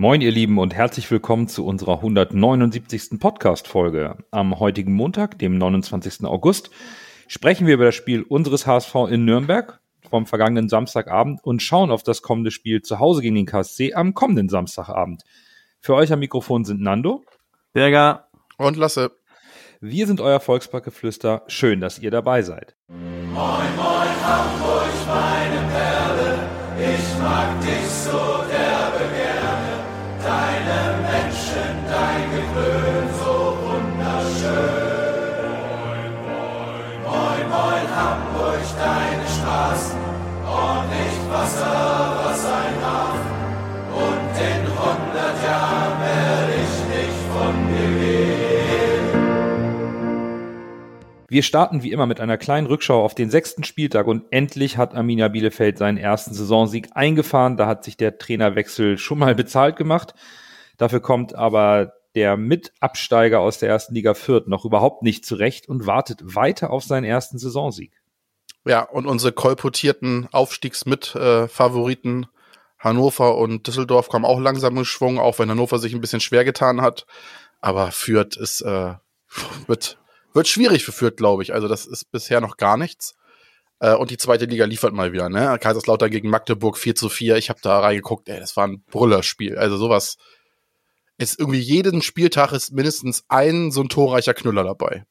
Moin, ihr Lieben, und herzlich willkommen zu unserer 179. Podcast-Folge. Am heutigen Montag, dem 29. August, sprechen wir über das Spiel unseres HSV in Nürnberg vom vergangenen Samstagabend und schauen auf das kommende Spiel zu Hause gegen den KSC am kommenden Samstagabend. Für euch am Mikrofon sind Nando, Berger und Lasse. Wir sind euer Volksparkgeflüster. Schön, dass ihr dabei seid. Moin, moin, Hamburg, meine Perle, ich mag dich so Wir starten wie immer mit einer kleinen Rückschau auf den sechsten Spieltag und endlich hat Arminia Bielefeld seinen ersten Saisonsieg eingefahren. Da hat sich der Trainerwechsel schon mal bezahlt gemacht. Dafür kommt aber der Mitabsteiger aus der ersten Liga Fürth noch überhaupt nicht zurecht und wartet weiter auf seinen ersten Saisonsieg. Ja, und unsere kolportierten Aufstiegsmitfavoriten Hannover und Düsseldorf kommen auch langsam in Schwung, auch wenn Hannover sich ein bisschen schwer getan hat. Aber Fürth ist, äh, wird, wird schwierig für Fürth, glaube ich. Also das ist bisher noch gar nichts. Äh, und die zweite Liga liefert mal wieder, ne? Kaiserslautern gegen Magdeburg 4 zu 4. Ich habe da reingeguckt, ey, das war ein Brüllerspiel. Also sowas ist irgendwie jeden Spieltag ist mindestens ein so ein torreicher Knüller dabei.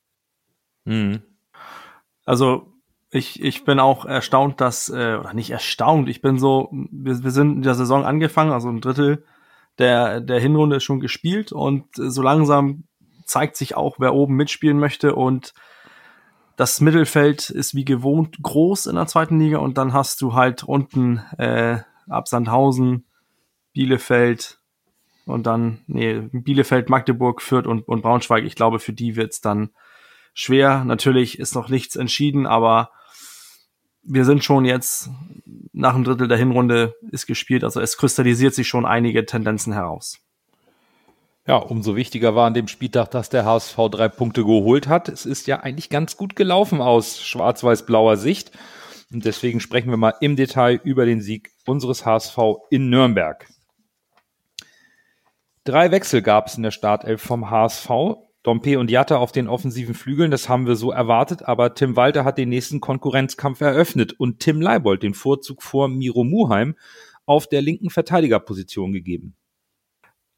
Mhm. Also ich, ich bin auch erstaunt, dass, äh, oder nicht erstaunt, ich bin so, wir, wir sind in der Saison angefangen, also ein Drittel der, der Hinrunde ist schon gespielt und so langsam zeigt sich auch, wer oben mitspielen möchte und das Mittelfeld ist wie gewohnt groß in der zweiten Liga und dann hast du halt unten äh, Absandhausen, Bielefeld, und dann, nee, Bielefeld, Magdeburg, Fürth und, und Braunschweig. Ich glaube, für die wird's dann schwer. Natürlich ist noch nichts entschieden, aber wir sind schon jetzt nach einem Drittel der Hinrunde ist gespielt. Also es kristallisiert sich schon einige Tendenzen heraus. Ja, umso wichtiger war an dem Spieltag, dass der HSV drei Punkte geholt hat. Es ist ja eigentlich ganz gut gelaufen aus schwarz-weiß-blauer Sicht. Und deswegen sprechen wir mal im Detail über den Sieg unseres HSV in Nürnberg. Drei Wechsel gab es in der Startelf vom HSV. Dompe und Jatta auf den offensiven Flügeln, das haben wir so erwartet, aber Tim Walter hat den nächsten Konkurrenzkampf eröffnet und Tim Leibold den Vorzug vor Miro Muheim auf der linken Verteidigerposition gegeben.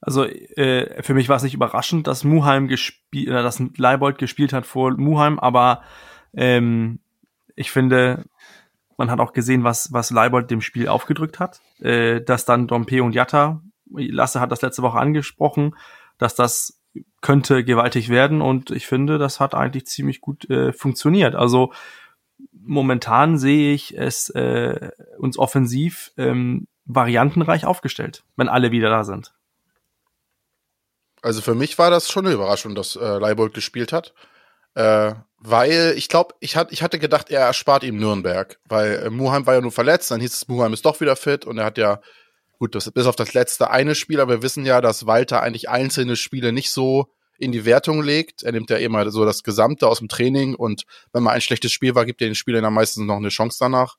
Also äh, für mich war es nicht überraschend, dass Muheim gespielt, äh, dass Leibold gespielt hat vor Muheim, aber ähm, ich finde, man hat auch gesehen, was was Leibold dem Spiel aufgedrückt hat, äh, dass dann Dompe und Jatta Lasse hat das letzte Woche angesprochen, dass das könnte gewaltig werden und ich finde, das hat eigentlich ziemlich gut äh, funktioniert. Also momentan sehe ich es äh, uns offensiv ähm, variantenreich aufgestellt, wenn alle wieder da sind. Also für mich war das schon eine Überraschung, dass äh, Leibold gespielt hat. Äh, weil ich glaube, ich, hat, ich hatte gedacht, er erspart ihm Nürnberg, weil äh, Muheim war ja nur verletzt, dann hieß es, Muheim ist doch wieder fit und er hat ja gut, das bis auf das letzte eine Spiel, aber wir wissen ja, dass Walter eigentlich einzelne Spiele nicht so in die Wertung legt. Er nimmt ja immer so das Gesamte aus dem Training und wenn mal ein schlechtes Spiel war, gibt er den Spielern dann meistens noch eine Chance danach.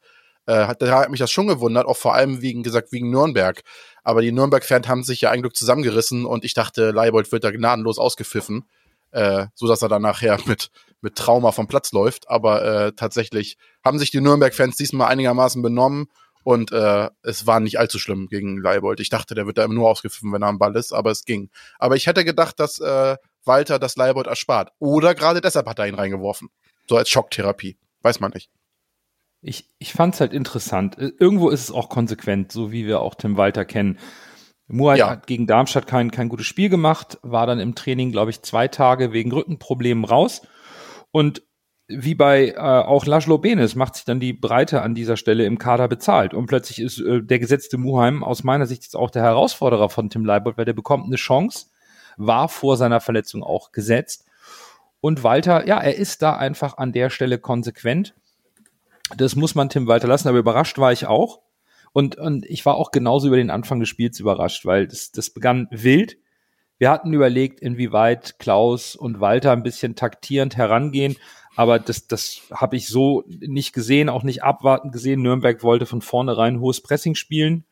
Äh, hat, hat mich das schon gewundert, auch vor allem wegen gesagt wegen Nürnberg. Aber die Nürnberg-Fans haben sich ja ein Glück zusammengerissen und ich dachte, Leibold wird da gnadenlos ausgepfiffen, äh, so dass er dann nachher mit mit Trauma vom Platz läuft. Aber äh, tatsächlich haben sich die Nürnberg-Fans diesmal einigermaßen benommen und äh, es war nicht allzu schlimm gegen Leibold. Ich dachte, der wird da immer nur ausgepfiffen, wenn er am Ball ist, aber es ging. Aber ich hätte gedacht, dass äh, Walter das Leibold erspart. Oder gerade deshalb hat er ihn reingeworfen. So als Schocktherapie. Weiß man nicht. Ich, ich fand es halt interessant. Äh, irgendwo ist es auch konsequent, so wie wir auch Tim Walter kennen. Muay ja. hat gegen Darmstadt kein, kein gutes Spiel gemacht, war dann im Training, glaube ich, zwei Tage wegen Rückenproblemen raus. Und wie bei äh, auch Laszlo Benes macht sich dann die Breite an dieser Stelle im Kader bezahlt. Und plötzlich ist äh, der gesetzte Muheim aus meiner Sicht jetzt auch der Herausforderer von Tim Leibold, weil der bekommt eine Chance, war vor seiner Verletzung auch gesetzt. Und Walter, ja, er ist da einfach an der Stelle konsequent. Das muss man Tim Walter lassen, aber überrascht war ich auch. Und, und ich war auch genauso über den Anfang des Spiels überrascht, weil das, das begann wild. Wir hatten überlegt, inwieweit Klaus und Walter ein bisschen taktierend herangehen aber das, das habe ich so nicht gesehen, auch nicht abwartend gesehen. Nürnberg wollte von vornherein hohes Pressing spielen,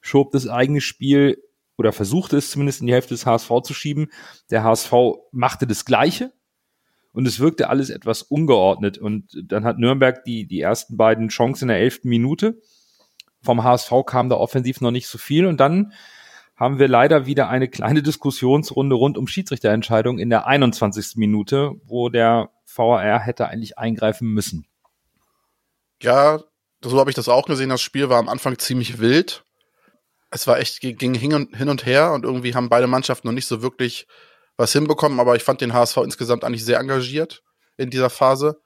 schob das eigene Spiel oder versuchte es zumindest in die Hälfte des HSV zu schieben. Der HSV machte das Gleiche und es wirkte alles etwas ungeordnet. Und dann hat Nürnberg die, die ersten beiden Chancen in der elften Minute. Vom HSV kam da offensiv noch nicht so viel und dann haben wir leider wieder eine kleine Diskussionsrunde rund um Schiedsrichterentscheidung in der 21. Minute, wo der VAR hätte eigentlich eingreifen müssen. Ja, so habe ich das auch gesehen. Das Spiel war am Anfang ziemlich wild. Es war echt, ging hin und, her und irgendwie haben beide Mannschaften noch nicht so wirklich was hinbekommen, aber ich fand den HSV insgesamt eigentlich sehr engagiert in dieser Phase.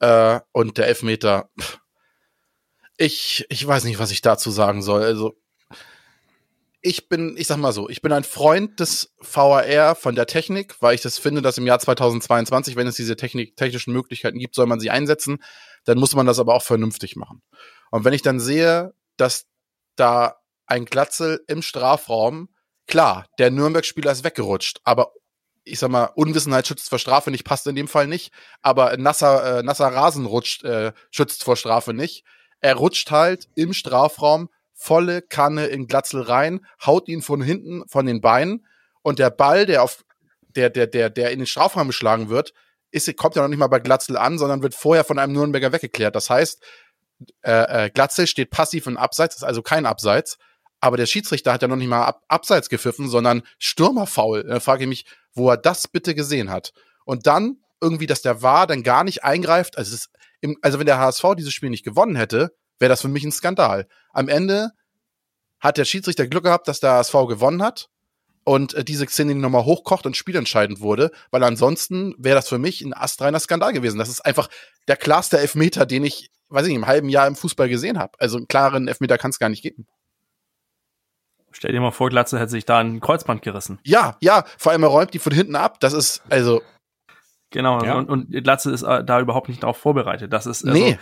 Äh, und der Elfmeter, ich, ich weiß nicht, was ich dazu sagen soll. Also, ich bin, ich sag mal so, ich bin ein Freund des VAR von der Technik, weil ich das finde, dass im Jahr 2022, wenn es diese Technik, technischen Möglichkeiten gibt, soll man sie einsetzen. Dann muss man das aber auch vernünftig machen. Und wenn ich dann sehe, dass da ein Glatzel im Strafraum, klar, der Nürnberg-Spieler ist weggerutscht, aber ich sag mal, Unwissenheit schützt vor Strafe nicht, passt in dem Fall nicht, aber nasser, äh, nasser Rasen rutscht, äh, schützt vor Strafe nicht. Er rutscht halt im Strafraum volle Kanne in Glatzel rein, haut ihn von hinten von den Beinen und der Ball, der auf der der der der in den Strafraum geschlagen wird, ist kommt ja noch nicht mal bei Glatzel an, sondern wird vorher von einem Nürnberger weggeklärt. Das heißt, äh, äh, Glatzel steht passiv im Abseits, ist also kein Abseits, aber der Schiedsrichter hat ja noch nicht mal ab, Abseits gepfiffen, sondern Stürmerfaul. Da frage ich mich, wo er das bitte gesehen hat. Und dann irgendwie, dass der war dann gar nicht eingreift. Also, ist im, also wenn der HSV dieses Spiel nicht gewonnen hätte, wäre das für mich ein Skandal. Am Ende hat der Schiedsrichter Glück gehabt, dass der HSV gewonnen hat und äh, diese Szene nochmal hochkocht und spielentscheidend wurde, weil ansonsten wäre das für mich ein astreiner Skandal gewesen. Das ist einfach der klarste Elfmeter, den ich, weiß ich nicht, im halben Jahr im Fußball gesehen habe. Also einen klaren Elfmeter kann es gar nicht geben. Stell dir mal vor, Glatze hätte sich da ein Kreuzband gerissen. Ja, ja, vor allem er räumt die von hinten ab. Das ist, also. Genau, ja. und, und Glatze ist äh, da überhaupt nicht darauf vorbereitet. Das ist, also, nee.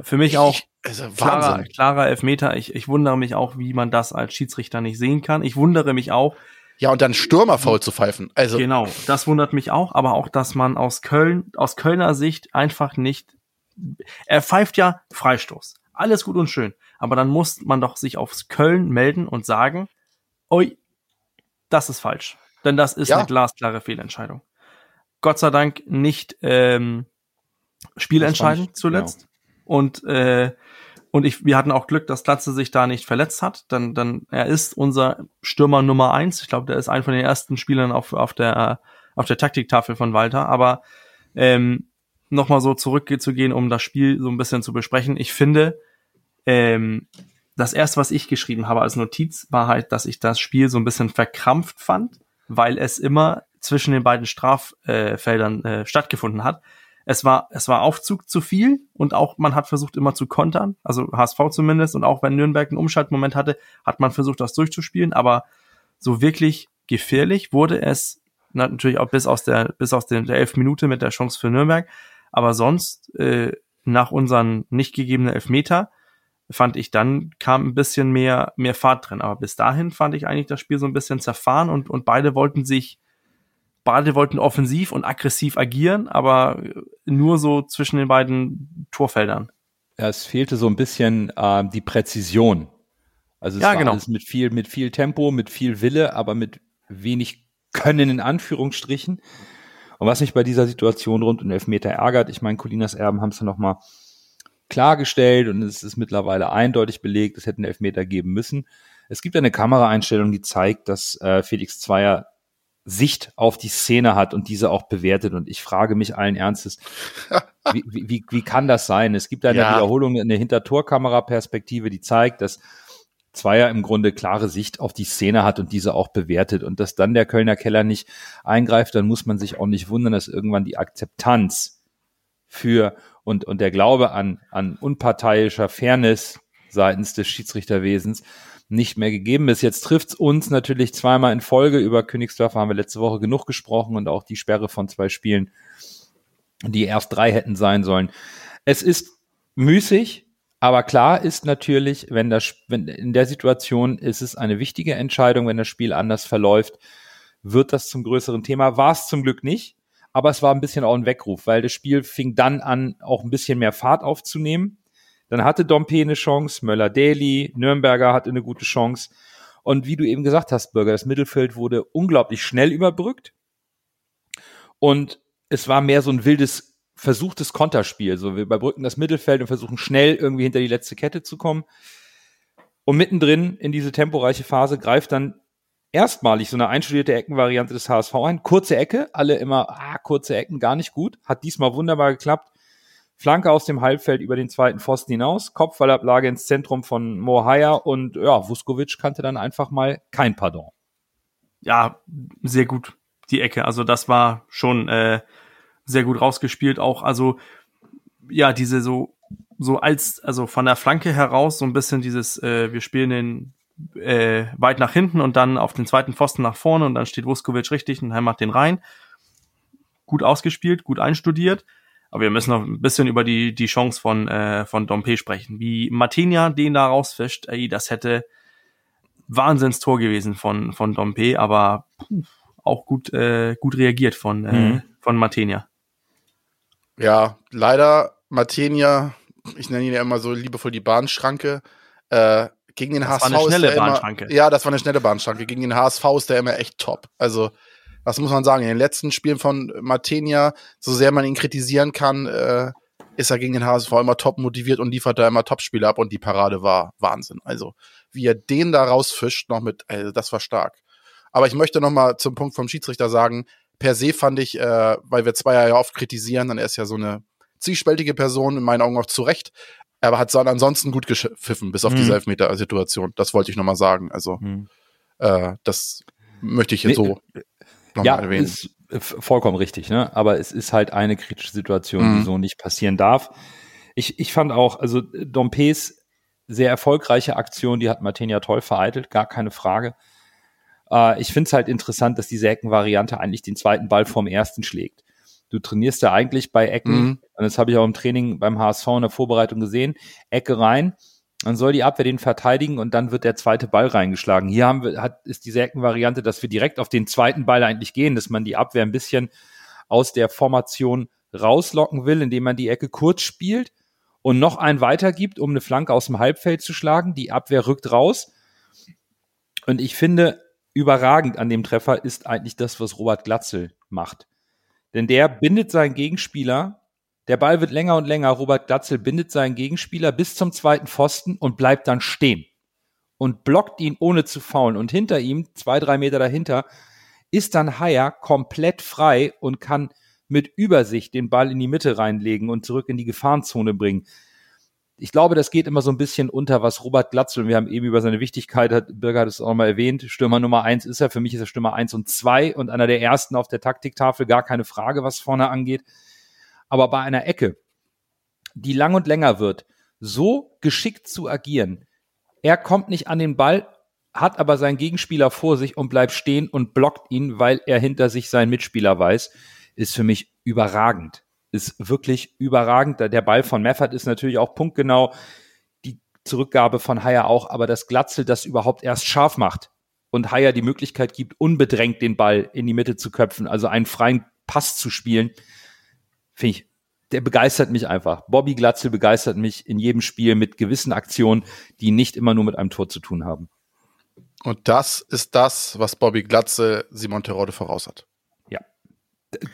Für mich auch also klarer, klarer Elfmeter. Ich, ich wundere mich auch, wie man das als Schiedsrichter nicht sehen kann. Ich wundere mich auch. Ja, und dann Stürmer faul zu pfeifen. Also. Genau, das wundert mich auch, aber auch, dass man aus Köln, aus Kölner Sicht einfach nicht, er pfeift ja Freistoß. Alles gut und schön. Aber dann muss man doch sich aufs Köln melden und sagen, oi, das ist falsch. Denn das ist ja. eine glasklare Fehlentscheidung. Gott sei Dank nicht ähm, spielentscheidend zuletzt. Genau. Und äh, und ich, wir hatten auch Glück, dass Glatze sich da nicht verletzt hat. Dann, dann er ist unser Stürmer Nummer eins. Ich glaube, der ist ein von den ersten Spielern auf, auf der auf der Taktiktafel von Walter. Aber ähm, nochmal so zurückzugehen, um das Spiel so ein bisschen zu besprechen. Ich finde, ähm, das erste, was ich geschrieben habe als Notiz, war halt, dass ich das Spiel so ein bisschen verkrampft fand, weil es immer zwischen den beiden Straffeldern äh, stattgefunden hat. Es war, es war Aufzug zu viel und auch man hat versucht immer zu kontern, also HSV zumindest und auch wenn Nürnberg einen Umschaltmoment hatte, hat man versucht, das durchzuspielen, aber so wirklich gefährlich wurde es natürlich auch bis aus der, bis aus der, der elf Minute mit der Chance für Nürnberg, aber sonst, äh, nach unseren nicht gegebenen Elfmeter, fand ich dann kam ein bisschen mehr mehr Fahrt drin. Aber bis dahin fand ich eigentlich das Spiel so ein bisschen zerfahren und und beide wollten sich beide wollten offensiv und aggressiv agieren, aber nur so zwischen den beiden Torfeldern. Ja, es fehlte so ein bisschen äh, die Präzision. Also es ja, war genau. alles mit viel mit viel Tempo, mit viel Wille, aber mit wenig Können in Anführungsstrichen. Und was mich bei dieser Situation rund um Elfmeter ärgert, ich meine, Colinas Erben haben es ja noch mal klargestellt und es ist mittlerweile eindeutig belegt, es hätten Elfmeter geben müssen. Es gibt eine Kameraeinstellung, die zeigt, dass äh, Felix Zweier Sicht auf die Szene hat und diese auch bewertet. Und ich frage mich allen Ernstes, wie, wie, wie kann das sein? Es gibt eine ja. Wiederholung, eine Hintertorkamera-Perspektive, die zeigt, dass Zweier im Grunde klare Sicht auf die Szene hat und diese auch bewertet. Und dass dann der Kölner Keller nicht eingreift, dann muss man sich auch nicht wundern, dass irgendwann die Akzeptanz für und, und der Glaube an, an unparteiischer Fairness seitens des Schiedsrichterwesens nicht mehr gegeben ist. Jetzt trifft's uns natürlich zweimal in Folge. Über Königsdörfer haben wir letzte Woche genug gesprochen und auch die Sperre von zwei Spielen, die erst drei hätten sein sollen. Es ist müßig, aber klar ist natürlich, wenn das, wenn in der Situation ist es eine wichtige Entscheidung, wenn das Spiel anders verläuft, wird das zum größeren Thema. War es zum Glück nicht aber es war ein bisschen auch ein Weckruf, weil das Spiel fing dann an, auch ein bisschen mehr Fahrt aufzunehmen. Dann hatte Dompe eine Chance, Möller-Daly, Nürnberger hatte eine gute Chance. Und wie du eben gesagt hast, Bürger, das Mittelfeld wurde unglaublich schnell überbrückt. Und es war mehr so ein wildes, versuchtes Konterspiel. So, wir überbrücken das Mittelfeld und versuchen schnell irgendwie hinter die letzte Kette zu kommen. Und mittendrin in diese temporeiche Phase greift dann erstmalig so eine einstudierte Eckenvariante des HSV ein. Kurze Ecke, alle immer, ah, kurze Ecken, gar nicht gut. Hat diesmal wunderbar geklappt. Flanke aus dem Halbfeld über den zweiten Pfosten hinaus, Kopfballablage ins Zentrum von Mohaya und ja, Vuskovic kannte dann einfach mal kein Pardon. Ja, sehr gut, die Ecke. Also das war schon äh, sehr gut rausgespielt. Auch, also ja, diese so, so als, also von der Flanke heraus so ein bisschen dieses, äh, wir spielen den äh, weit nach hinten und dann auf den zweiten Pfosten nach vorne und dann steht Vuskovic richtig und macht den rein. Gut ausgespielt, gut einstudiert. Aber wir müssen noch ein bisschen über die, die Chance von, äh, von Dompe sprechen. Wie Martinia den da rausfischt, ey, das hätte Wahnsinnstor gewesen von, von Dompe, aber auch gut, äh, gut reagiert von, äh, mhm. von Martinia. Ja, leider Martinia, ich nenne ihn ja immer so liebevoll die Bahnschranke, äh, gegen den das HSV war eine schnelle ist er Bahnschranke. Immer, ja, das war eine schnelle Bahnschranke. Gegen den HSV ist der immer echt top. Also, was muss man sagen? In den letzten Spielen von Martenia, so sehr man ihn kritisieren kann, äh, ist er gegen den HSV immer top motiviert und liefert da immer Topspiele ab und die Parade war Wahnsinn. Also, wie er den da rausfischt, noch mit, also, das war stark. Aber ich möchte noch mal zum Punkt vom Schiedsrichter sagen, per se fand ich, äh, weil wir zwei ja oft kritisieren, dann er ist ja so eine zwiespältige Person, in meinen Augen auch zu Recht, aber hat dann ansonsten gut gepfiffen, bis auf mhm. diese Elfmeter-Situation. Das wollte ich nochmal sagen. Also, mhm. äh, das möchte ich hier nee, so nochmal ja, erwähnen. Ist vollkommen richtig, ne? Aber es ist halt eine kritische Situation, mhm. die so nicht passieren darf. Ich, ich fand auch, also Dompes sehr erfolgreiche Aktion, die hat Martin ja toll vereitelt, gar keine Frage. Äh, ich finde es halt interessant, dass diese Eckenvariante eigentlich den zweiten Ball vorm ersten schlägt. Du trainierst ja eigentlich bei Ecken, mhm. und das habe ich auch im Training beim HSV in der Vorbereitung gesehen, Ecke rein, dann soll die Abwehr den verteidigen und dann wird der zweite Ball reingeschlagen. Hier haben wir, hat, ist diese Eckenvariante, dass wir direkt auf den zweiten Ball eigentlich gehen, dass man die Abwehr ein bisschen aus der Formation rauslocken will, indem man die Ecke kurz spielt und noch einen weitergibt, um eine Flanke aus dem Halbfeld zu schlagen. Die Abwehr rückt raus. Und ich finde, überragend an dem Treffer ist eigentlich das, was Robert Glatzel macht. Denn der bindet seinen Gegenspieler, der Ball wird länger und länger, Robert Glatzel bindet seinen Gegenspieler bis zum zweiten Pfosten und bleibt dann stehen und blockt ihn ohne zu faulen. Und hinter ihm, zwei, drei Meter dahinter, ist dann Haier komplett frei und kann mit Übersicht den Ball in die Mitte reinlegen und zurück in die Gefahrenzone bringen ich glaube, das geht immer so ein bisschen unter, was Robert Glatzel, wir haben eben über seine Wichtigkeit, hat Birger hat es auch mal erwähnt, Stürmer Nummer eins ist er, für mich ist er Stürmer eins und zwei und einer der ersten auf der Taktiktafel, gar keine Frage, was vorne angeht. Aber bei einer Ecke, die lang und länger wird, so geschickt zu agieren, er kommt nicht an den Ball, hat aber seinen Gegenspieler vor sich und bleibt stehen und blockt ihn, weil er hinter sich seinen Mitspieler weiß, ist für mich überragend ist wirklich überragend. Der Ball von Meffert ist natürlich auch punktgenau. Die Zurückgabe von Haier auch, aber das Glatzel das überhaupt erst scharf macht und Haier die Möglichkeit gibt, unbedrängt den Ball in die Mitte zu köpfen, also einen freien Pass zu spielen, finde ich, der begeistert mich einfach. Bobby Glatzel begeistert mich in jedem Spiel mit gewissen Aktionen, die nicht immer nur mit einem Tor zu tun haben. Und das ist das, was Bobby Glatze Simon Terode voraus hat.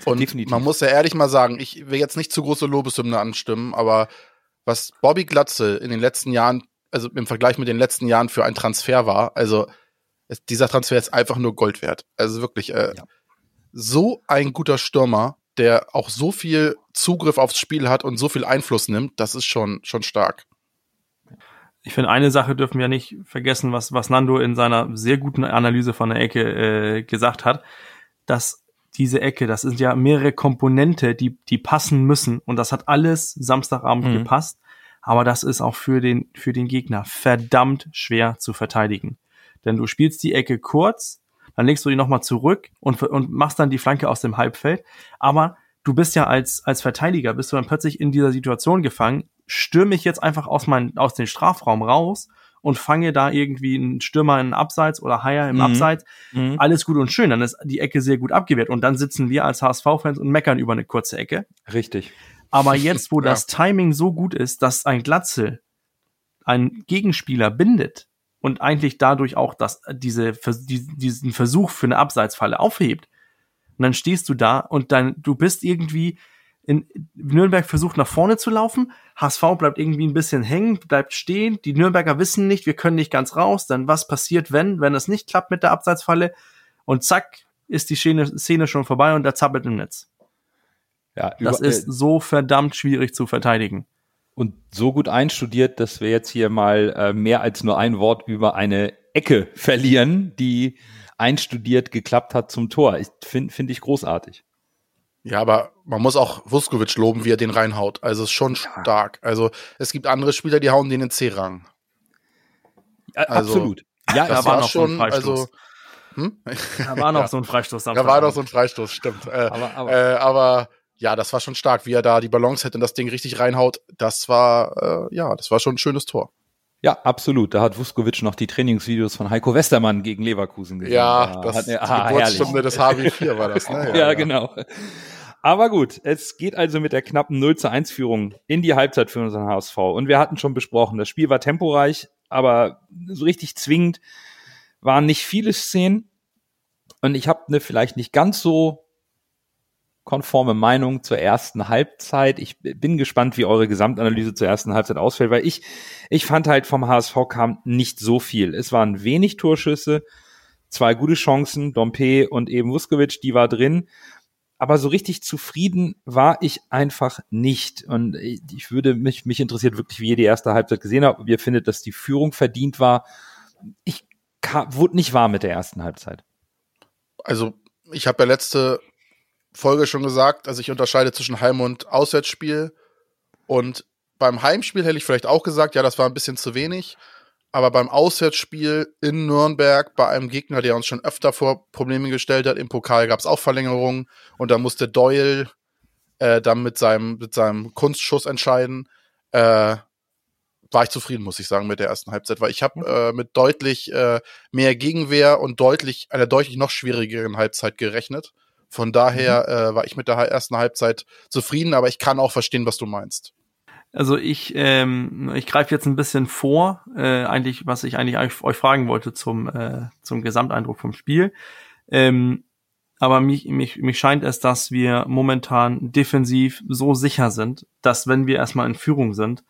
Und Definitiv. man muss ja ehrlich mal sagen, ich will jetzt nicht zu große Lobeshymne anstimmen, aber was Bobby Glatze in den letzten Jahren, also im Vergleich mit den letzten Jahren für ein Transfer war, also es, dieser Transfer ist einfach nur Gold wert. Also wirklich äh, ja. so ein guter Stürmer, der auch so viel Zugriff aufs Spiel hat und so viel Einfluss nimmt, das ist schon, schon stark. Ich finde, eine Sache dürfen wir nicht vergessen, was, was Nando in seiner sehr guten Analyse von der Ecke äh, gesagt hat, dass diese Ecke, das sind ja mehrere Komponente, die, die passen müssen. Und das hat alles Samstagabend mhm. gepasst. Aber das ist auch für den, für den Gegner verdammt schwer zu verteidigen. Denn du spielst die Ecke kurz, dann legst du die nochmal zurück und, und machst dann die Flanke aus dem Halbfeld. Aber du bist ja als, als Verteidiger, bist du dann plötzlich in dieser Situation gefangen, stürme ich jetzt einfach aus, mein, aus dem Strafraum raus und fange da irgendwie einen Stürmer in Abseits oder Haier im mhm. Abseits. Mhm. Alles gut und schön, dann ist die Ecke sehr gut abgewehrt und dann sitzen wir als HSV-Fans und meckern über eine kurze Ecke. Richtig. Aber jetzt, wo ja. das Timing so gut ist, dass ein Glatzel einen Gegenspieler bindet und eigentlich dadurch auch das, diese, diesen Versuch für eine Abseitsfalle aufhebt. Und dann stehst du da und dann, du bist irgendwie in Nürnberg versucht nach vorne zu laufen, HSV bleibt irgendwie ein bisschen hängen, bleibt stehen, die Nürnberger wissen nicht, wir können nicht ganz raus, dann was passiert, wenn, wenn es nicht klappt mit der Abseitsfalle und zack, ist die Szene, Szene schon vorbei und der zappelt im Netz. Ja, über, das ist so verdammt schwierig zu verteidigen. Und so gut einstudiert, dass wir jetzt hier mal äh, mehr als nur ein Wort über eine Ecke verlieren, die einstudiert geklappt hat zum Tor. Finde find ich großartig. Ja, aber man muss auch Vuskovic loben, wie er den reinhaut. Also ist schon ja. stark. Also es gibt andere Spieler, die hauen den in C-Rang. Ja, also, absolut. Ja, da war, noch schon, so ein also hm? Da war noch ja. so ein Freistoß. Da war noch so ein Freistoß, stimmt. Äh, aber, aber, äh, aber ja, das war schon stark, wie er da die Balance hätte und das Ding richtig reinhaut. Das war, äh, ja, das war schon ein schönes Tor. Ja, absolut. Da hat Vuskovic noch die Trainingsvideos von Heiko Westermann gegen Leverkusen gesehen. Ja, da das hat, er, ah, die Geburtsstunde des HW4 war das, ne? Ja, ja, ja, genau. Aber gut, es geht also mit der knappen 0 zu 1 Führung in die Halbzeit für unseren HSV. Und wir hatten schon besprochen, das Spiel war temporeich, aber so richtig zwingend waren nicht viele Szenen. Und ich habe eine vielleicht nicht ganz so konforme Meinung zur ersten Halbzeit. Ich bin gespannt, wie eure Gesamtanalyse zur ersten Halbzeit ausfällt, weil ich, ich fand halt vom HSV kam nicht so viel. Es waren wenig Torschüsse, zwei gute Chancen, Dompe und eben Vuskovic, die war drin aber so richtig zufrieden war ich einfach nicht. Und ich würde mich, mich interessiert wirklich, wie ihr die erste Halbzeit gesehen habt, ob ihr findet, dass die Führung verdient war. Ich kam, wurde nicht warm mit der ersten Halbzeit. Also, ich habe ja letzte Folge schon gesagt, also ich unterscheide zwischen Heim- und Auswärtsspiel. Und beim Heimspiel hätte ich vielleicht auch gesagt, ja, das war ein bisschen zu wenig. Aber beim Auswärtsspiel in Nürnberg bei einem Gegner, der uns schon öfter vor Probleme gestellt hat, im Pokal gab es auch Verlängerungen und da musste Doyle äh, dann mit seinem, mit seinem Kunstschuss entscheiden. Äh, war ich zufrieden, muss ich sagen, mit der ersten Halbzeit, weil ich habe äh, mit deutlich äh, mehr Gegenwehr und deutlich einer deutlich noch schwierigeren Halbzeit gerechnet. Von daher mhm. äh, war ich mit der ersten Halbzeit zufrieden, aber ich kann auch verstehen, was du meinst. Also ich, ähm, ich greife jetzt ein bisschen vor, äh, eigentlich, was ich eigentlich euch fragen wollte zum, äh, zum Gesamteindruck vom Spiel. Ähm, aber mich, mich, mich scheint es, dass wir momentan defensiv so sicher sind, dass wenn wir erstmal in Führung sind,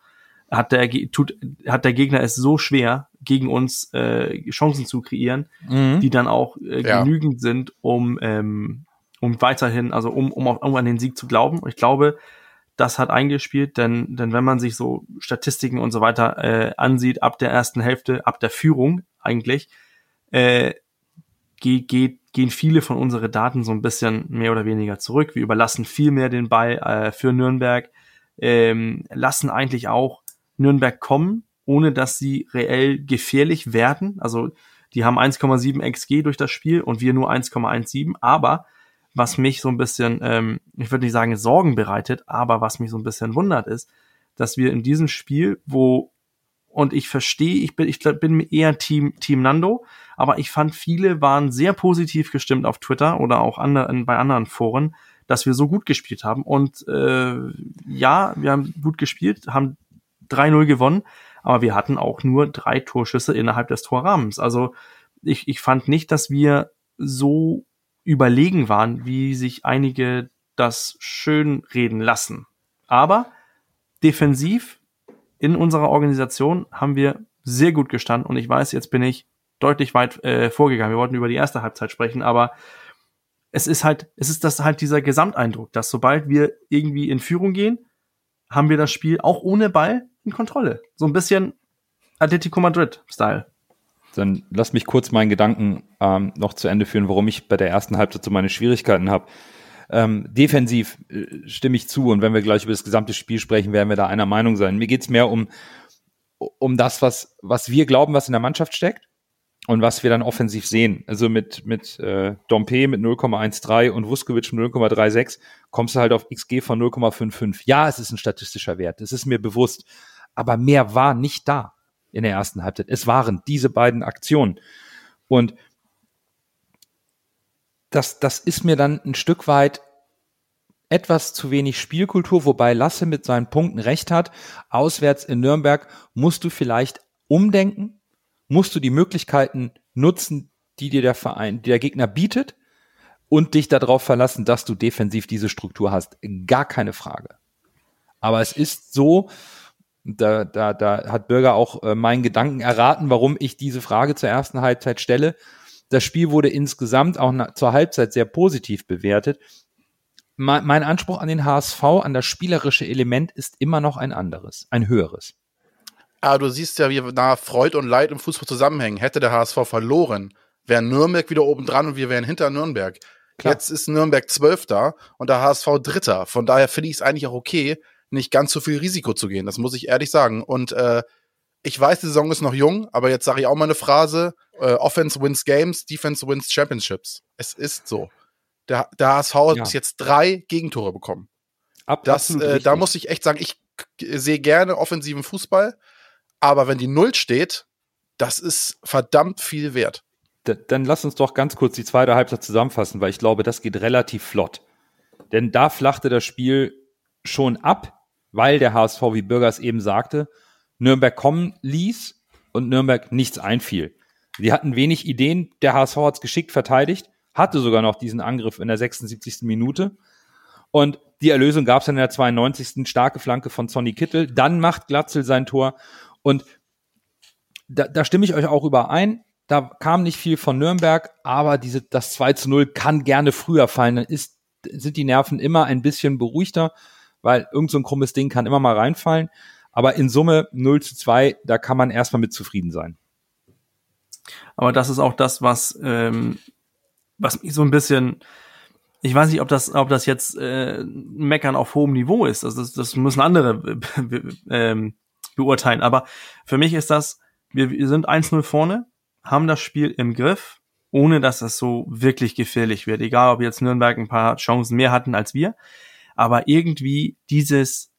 hat der, tut, hat der Gegner es so schwer, gegen uns äh, Chancen zu kreieren, mhm. die dann auch äh, ja. genügend sind, um, ähm, um weiterhin, also um, um, auch, um an den Sieg zu glauben. Ich glaube, das hat eingespielt, denn, denn wenn man sich so Statistiken und so weiter äh, ansieht, ab der ersten Hälfte, ab der Führung eigentlich, äh, geht, geht, gehen viele von unseren Daten so ein bisschen mehr oder weniger zurück. Wir überlassen viel mehr den Ball äh, für Nürnberg, ähm, lassen eigentlich auch Nürnberg kommen, ohne dass sie reell gefährlich werden. Also die haben 1,7 XG durch das Spiel und wir nur 1,17, aber was mich so ein bisschen, ähm, ich würde nicht sagen Sorgen bereitet, aber was mich so ein bisschen wundert ist, dass wir in diesem Spiel, wo und ich verstehe, ich bin, ich bin eher Team, Team Nando, aber ich fand, viele waren sehr positiv gestimmt auf Twitter oder auch andere, bei anderen Foren, dass wir so gut gespielt haben. Und äh, ja, wir haben gut gespielt, haben 3-0 gewonnen, aber wir hatten auch nur drei Torschüsse innerhalb des Torrahmens. Also ich, ich fand nicht, dass wir so überlegen waren, wie sich einige das schön reden lassen. Aber defensiv in unserer Organisation haben wir sehr gut gestanden und ich weiß, jetzt bin ich deutlich weit äh, vorgegangen. Wir wollten über die erste Halbzeit sprechen, aber es ist halt, es ist das halt dieser Gesamteindruck, dass sobald wir irgendwie in Führung gehen, haben wir das Spiel auch ohne Ball in Kontrolle. So ein bisschen Atletico Madrid Style. Dann lass mich kurz meinen Gedanken ähm, noch zu Ende führen, warum ich bei der ersten Halbzeit so meine Schwierigkeiten habe. Ähm, defensiv äh, stimme ich zu und wenn wir gleich über das gesamte Spiel sprechen, werden wir da einer Meinung sein. Mir geht's mehr um, um das, was, was wir glauben, was in der Mannschaft steckt und was wir dann offensiv sehen. Also mit, mit äh, Dompe mit 0,13 und Vuskovic mit 0,36 kommst du halt auf XG von 0,55. Ja, es ist ein statistischer Wert, das ist mir bewusst, aber mehr war nicht da in der ersten Halbzeit. Es waren diese beiden Aktionen. Und das, das ist mir dann ein Stück weit etwas zu wenig Spielkultur, wobei Lasse mit seinen Punkten recht hat. Auswärts in Nürnberg musst du vielleicht umdenken, musst du die Möglichkeiten nutzen, die dir der Verein, die der Gegner bietet und dich darauf verlassen, dass du defensiv diese Struktur hast. Gar keine Frage. Aber es ist so, da, da, da hat Bürger auch äh, meinen Gedanken erraten, warum ich diese Frage zur ersten Halbzeit stelle. Das Spiel wurde insgesamt auch na, zur Halbzeit sehr positiv bewertet. Mein, mein Anspruch an den HSV, an das spielerische Element ist immer noch ein anderes, ein höheres. Aber du siehst ja, wie nah Freud und Leid im Fußball zusammenhängen. Hätte der HSV verloren, wären Nürnberg wieder oben dran und wir wären hinter Nürnberg. Klar. Jetzt ist Nürnberg Zwölfter und der HSV Dritter. Von daher finde ich es eigentlich auch okay, nicht ganz so viel Risiko zu gehen. Das muss ich ehrlich sagen. Und äh, ich weiß, die Saison ist noch jung, aber jetzt sage ich auch mal eine Phrase: äh, Offense wins Games, Defense wins Championships. Es ist so. Der, der HSV ja. hat bis jetzt drei Gegentore bekommen. Ab, das, äh, da muss ich echt sagen, ich sehe gerne offensiven Fußball, aber wenn die Null steht, das ist verdammt viel wert dann lass uns doch ganz kurz die zweite Halbzeit zusammenfassen, weil ich glaube, das geht relativ flott. Denn da flachte das Spiel schon ab, weil der HSV, wie Bürgers eben sagte, Nürnberg kommen ließ und Nürnberg nichts einfiel. Sie hatten wenig Ideen, der HSV hat es geschickt verteidigt, hatte sogar noch diesen Angriff in der 76. Minute. Und die Erlösung gab es dann in der 92. starke Flanke von Sonny Kittel. Dann macht Glatzel sein Tor. Und da, da stimme ich euch auch überein. Da kam nicht viel von Nürnberg, aber diese, das 2 zu 0 kann gerne früher fallen. Dann ist, sind die Nerven immer ein bisschen beruhigter, weil irgend so ein krummes Ding kann immer mal reinfallen. Aber in Summe 0 zu 2, da kann man erstmal mit zufrieden sein. Aber das ist auch das, was, ähm, was mich so ein bisschen, ich weiß nicht, ob das, ob das jetzt äh, Meckern auf hohem Niveau ist. Also das, das müssen andere ähm, beurteilen. Aber für mich ist das, wir, wir sind 1-0 vorne, haben das Spiel im Griff, ohne dass es so wirklich gefährlich wird. Egal, ob jetzt Nürnberg ein paar Chancen mehr hatten als wir. Aber irgendwie dieses,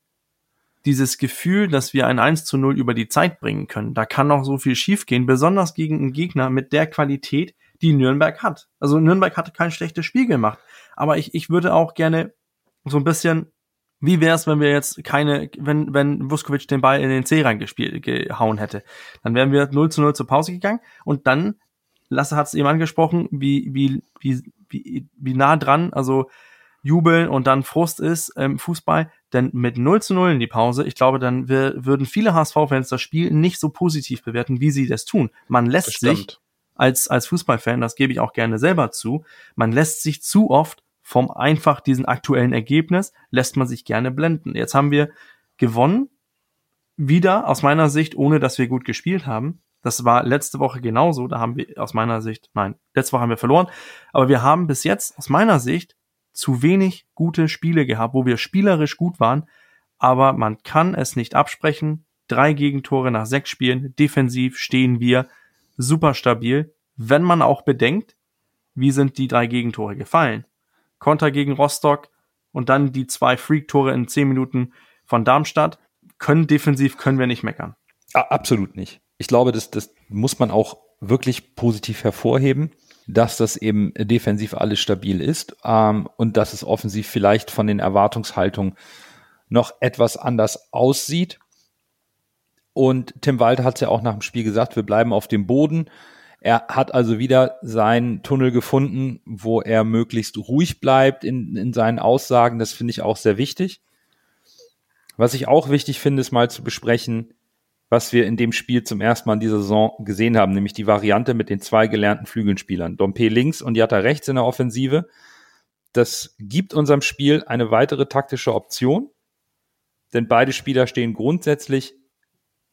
dieses Gefühl, dass wir ein 1 zu 0 über die Zeit bringen können, da kann noch so viel schiefgehen, besonders gegen einen Gegner mit der Qualität, die Nürnberg hat. Also Nürnberg hatte kein schlechtes Spiel gemacht. Aber ich, ich würde auch gerne so ein bisschen wie wäre es, wenn wir jetzt keine, wenn, wenn Vuskovic den Ball in den C reingespielt, gehauen hätte? Dann wären wir 0 zu 0 zur Pause gegangen und dann, Lasse hat es eben angesprochen, wie, wie, wie, wie, wie nah dran, also Jubeln und dann Frust ist im Fußball, denn mit 0 zu 0 in die Pause, ich glaube, dann wir, würden viele HSV-Fans das Spiel nicht so positiv bewerten, wie sie das tun. Man lässt sich als, als Fußballfan, das gebe ich auch gerne selber zu, man lässt sich zu oft vom einfach diesen aktuellen Ergebnis lässt man sich gerne blenden. Jetzt haben wir gewonnen, wieder aus meiner Sicht, ohne dass wir gut gespielt haben. Das war letzte Woche genauso. Da haben wir aus meiner Sicht, nein, letzte Woche haben wir verloren. Aber wir haben bis jetzt aus meiner Sicht zu wenig gute Spiele gehabt, wo wir spielerisch gut waren. Aber man kann es nicht absprechen. Drei Gegentore nach sechs Spielen. Defensiv stehen wir super stabil. Wenn man auch bedenkt, wie sind die drei Gegentore gefallen? Konter gegen Rostock und dann die zwei Freak-Tore in zehn Minuten von Darmstadt. Können defensiv, können wir nicht meckern. Absolut nicht. Ich glaube, das, das muss man auch wirklich positiv hervorheben, dass das eben defensiv alles stabil ist ähm, und dass es offensiv vielleicht von den Erwartungshaltungen noch etwas anders aussieht. Und Tim Walter hat es ja auch nach dem Spiel gesagt, wir bleiben auf dem Boden. Er hat also wieder seinen Tunnel gefunden, wo er möglichst ruhig bleibt in, in seinen Aussagen. Das finde ich auch sehr wichtig. Was ich auch wichtig finde, ist mal zu besprechen, was wir in dem Spiel zum ersten Mal in dieser Saison gesehen haben, nämlich die Variante mit den zwei gelernten Flügelspielern, Dompe links und Jatta rechts in der Offensive. Das gibt unserem Spiel eine weitere taktische Option, denn beide Spieler stehen grundsätzlich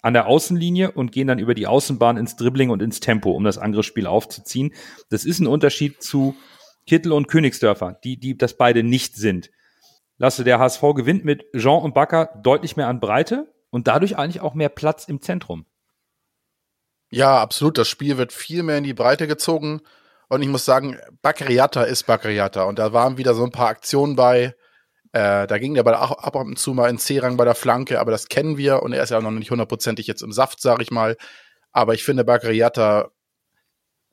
an der Außenlinie und gehen dann über die Außenbahn ins Dribbling und ins Tempo, um das Angriffsspiel aufzuziehen. Das ist ein Unterschied zu Kittel und Königsdörfer, die, die das beide nicht sind. Lasse, der HSV gewinnt mit Jean und Bakker deutlich mehr an Breite und dadurch eigentlich auch mehr Platz im Zentrum. Ja, absolut. Das Spiel wird viel mehr in die Breite gezogen. Und ich muss sagen, Bakriata ist Bakriata. Und da waren wieder so ein paar Aktionen bei, äh, da ging der Ball auch ab und zu mal in C-Rang bei der Flanke, aber das kennen wir und er ist ja noch nicht hundertprozentig jetzt im Saft, sag ich mal. Aber ich finde, Bakariata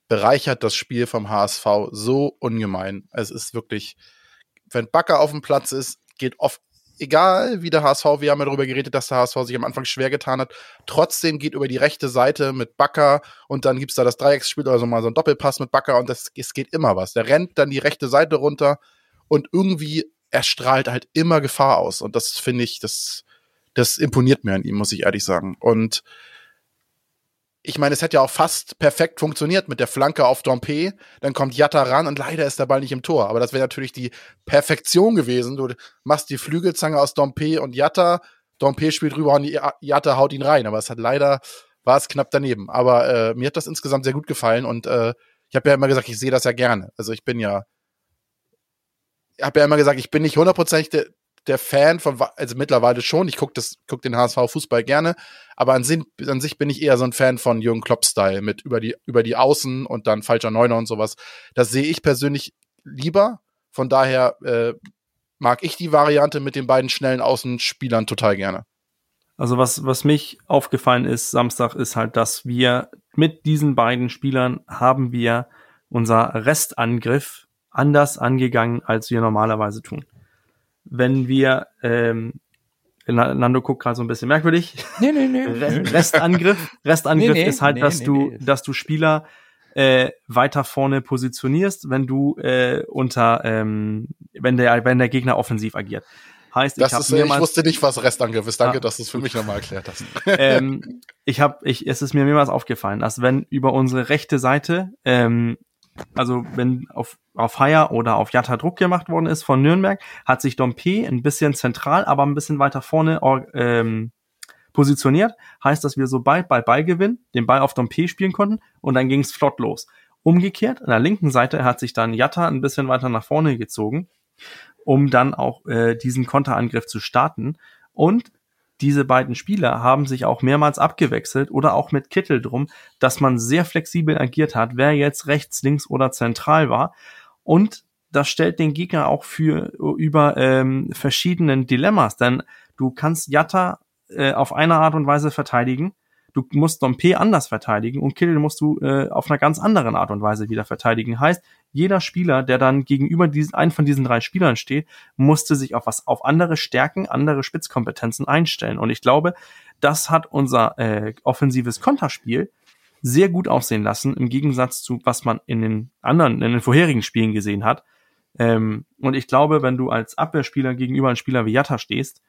bereichert das Spiel vom HSV so ungemein. Es ist wirklich, wenn Bakker auf dem Platz ist, geht oft egal wie der HSV, wir haben ja darüber geredet, dass der HSV sich am Anfang schwer getan hat, trotzdem geht über die rechte Seite mit Bakker und dann gibt's da das Dreiecksspiel oder so mal so ein Doppelpass mit Bakker und das, es geht immer was. Der rennt dann die rechte Seite runter und irgendwie erstrahlt halt immer Gefahr aus und das finde ich, das, das imponiert mir an ihm, muss ich ehrlich sagen. Und ich meine, es hätte ja auch fast perfekt funktioniert mit der Flanke auf Dompe. Dann kommt Jatta ran und leider ist der Ball nicht im Tor. Aber das wäre natürlich die Perfektion gewesen. Du machst die Flügelzange aus Dompe und Jatta. Dompe spielt rüber und Jatta haut ihn rein. Aber es hat leider, war es knapp daneben. Aber äh, mir hat das insgesamt sehr gut gefallen und äh, ich habe ja immer gesagt, ich sehe das ja gerne. Also ich bin ja, ich habe ja immer gesagt, ich bin nicht hundertprozentig der, Fan von, also mittlerweile schon, ich gucke guck den HSV Fußball gerne, aber an, an sich bin ich eher so ein Fan von Jürgen Klopp-Style mit über die, über die Außen und dann falscher Neuner und sowas. Das sehe ich persönlich lieber. Von daher äh, mag ich die Variante mit den beiden schnellen Außenspielern total gerne. Also was, was mich aufgefallen ist, Samstag, ist halt, dass wir mit diesen beiden Spielern haben wir unser Restangriff anders angegangen, als wir normalerweise tun wenn wir, ähm, Nando guckt gerade so ein bisschen merkwürdig. Nee, nee, nee. Restangriff, Restangriff nee, nee, ist halt, nee, dass du, dass du Spieler äh, weiter vorne positionierst, wenn du äh, unter, ähm, wenn der, wenn der Gegner offensiv agiert. Heißt, das ich, ist, ich wusste nicht, was Restangriff ist. Danke, ah, dass du es für mich nochmal erklärt hast. ähm, ich habe, ich, es ist mir mehrmals aufgefallen, dass wenn über unsere rechte Seite ähm, also wenn auf, auf Haier oder auf Jatta Druck gemacht worden ist von Nürnberg, hat sich Dompe ein bisschen zentral, aber ein bisschen weiter vorne ähm, positioniert. Heißt, dass wir sobald bei Ballgewinn den Ball auf Dompe spielen konnten und dann ging es flott los. Umgekehrt, an der linken Seite hat sich dann Jatta ein bisschen weiter nach vorne gezogen, um dann auch äh, diesen Konterangriff zu starten. Und diese beiden Spieler haben sich auch mehrmals abgewechselt oder auch mit Kittel drum, dass man sehr flexibel agiert hat, wer jetzt rechts, links oder zentral war. Und das stellt den Gegner auch für über ähm, verschiedenen Dilemmas, denn du kannst Jatta äh, auf eine Art und Weise verteidigen du musst Dompe anders verteidigen und Kittel musst du äh, auf einer ganz anderen Art und Weise wieder verteidigen. Heißt, jeder Spieler, der dann gegenüber diesen, einen von diesen drei Spielern steht, musste sich auf was, auf andere Stärken, andere Spitzkompetenzen einstellen. Und ich glaube, das hat unser äh, offensives Konterspiel sehr gut aussehen lassen, im Gegensatz zu was man in den anderen, in den vorherigen Spielen gesehen hat. Ähm, und ich glaube, wenn du als Abwehrspieler gegenüber einem Spieler wie Jatta stehst,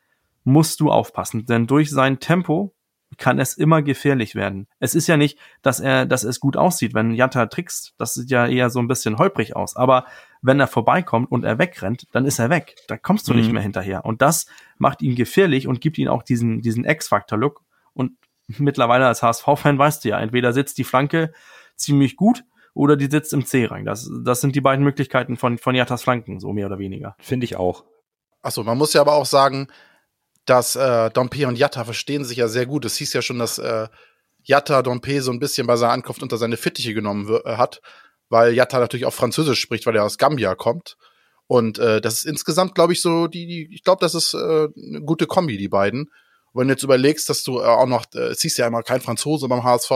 musst du aufpassen, denn durch sein Tempo kann es immer gefährlich werden. Es ist ja nicht, dass er, dass es gut aussieht, wenn Jatta trickst. Das sieht ja eher so ein bisschen holprig aus. Aber wenn er vorbeikommt und er wegrennt, dann ist er weg. Da kommst du mhm. nicht mehr hinterher. Und das macht ihn gefährlich und gibt ihm auch diesen, diesen X-Factor-Look. Und mittlerweile als HSV-Fan weißt du ja, entweder sitzt die Flanke ziemlich gut oder die sitzt im C-Rang. Das, das sind die beiden Möglichkeiten von, von Jattas Flanken, so mehr oder weniger. Finde ich auch. Achso, man muss ja aber auch sagen, dass äh, Dompe und Jatta verstehen sich ja sehr gut. Es hieß ja schon, dass äh, Jatta Dompe so ein bisschen bei seiner Ankunft unter seine Fittiche genommen äh, hat, weil Jatta natürlich auch Französisch spricht, weil er aus Gambia kommt. Und äh, das ist insgesamt, glaube ich, so die, die ich glaube, das ist äh, eine gute Kombi, die beiden. Und wenn du jetzt überlegst, dass du äh, auch noch, äh, es hieß ja immer kein Franzose beim HSV,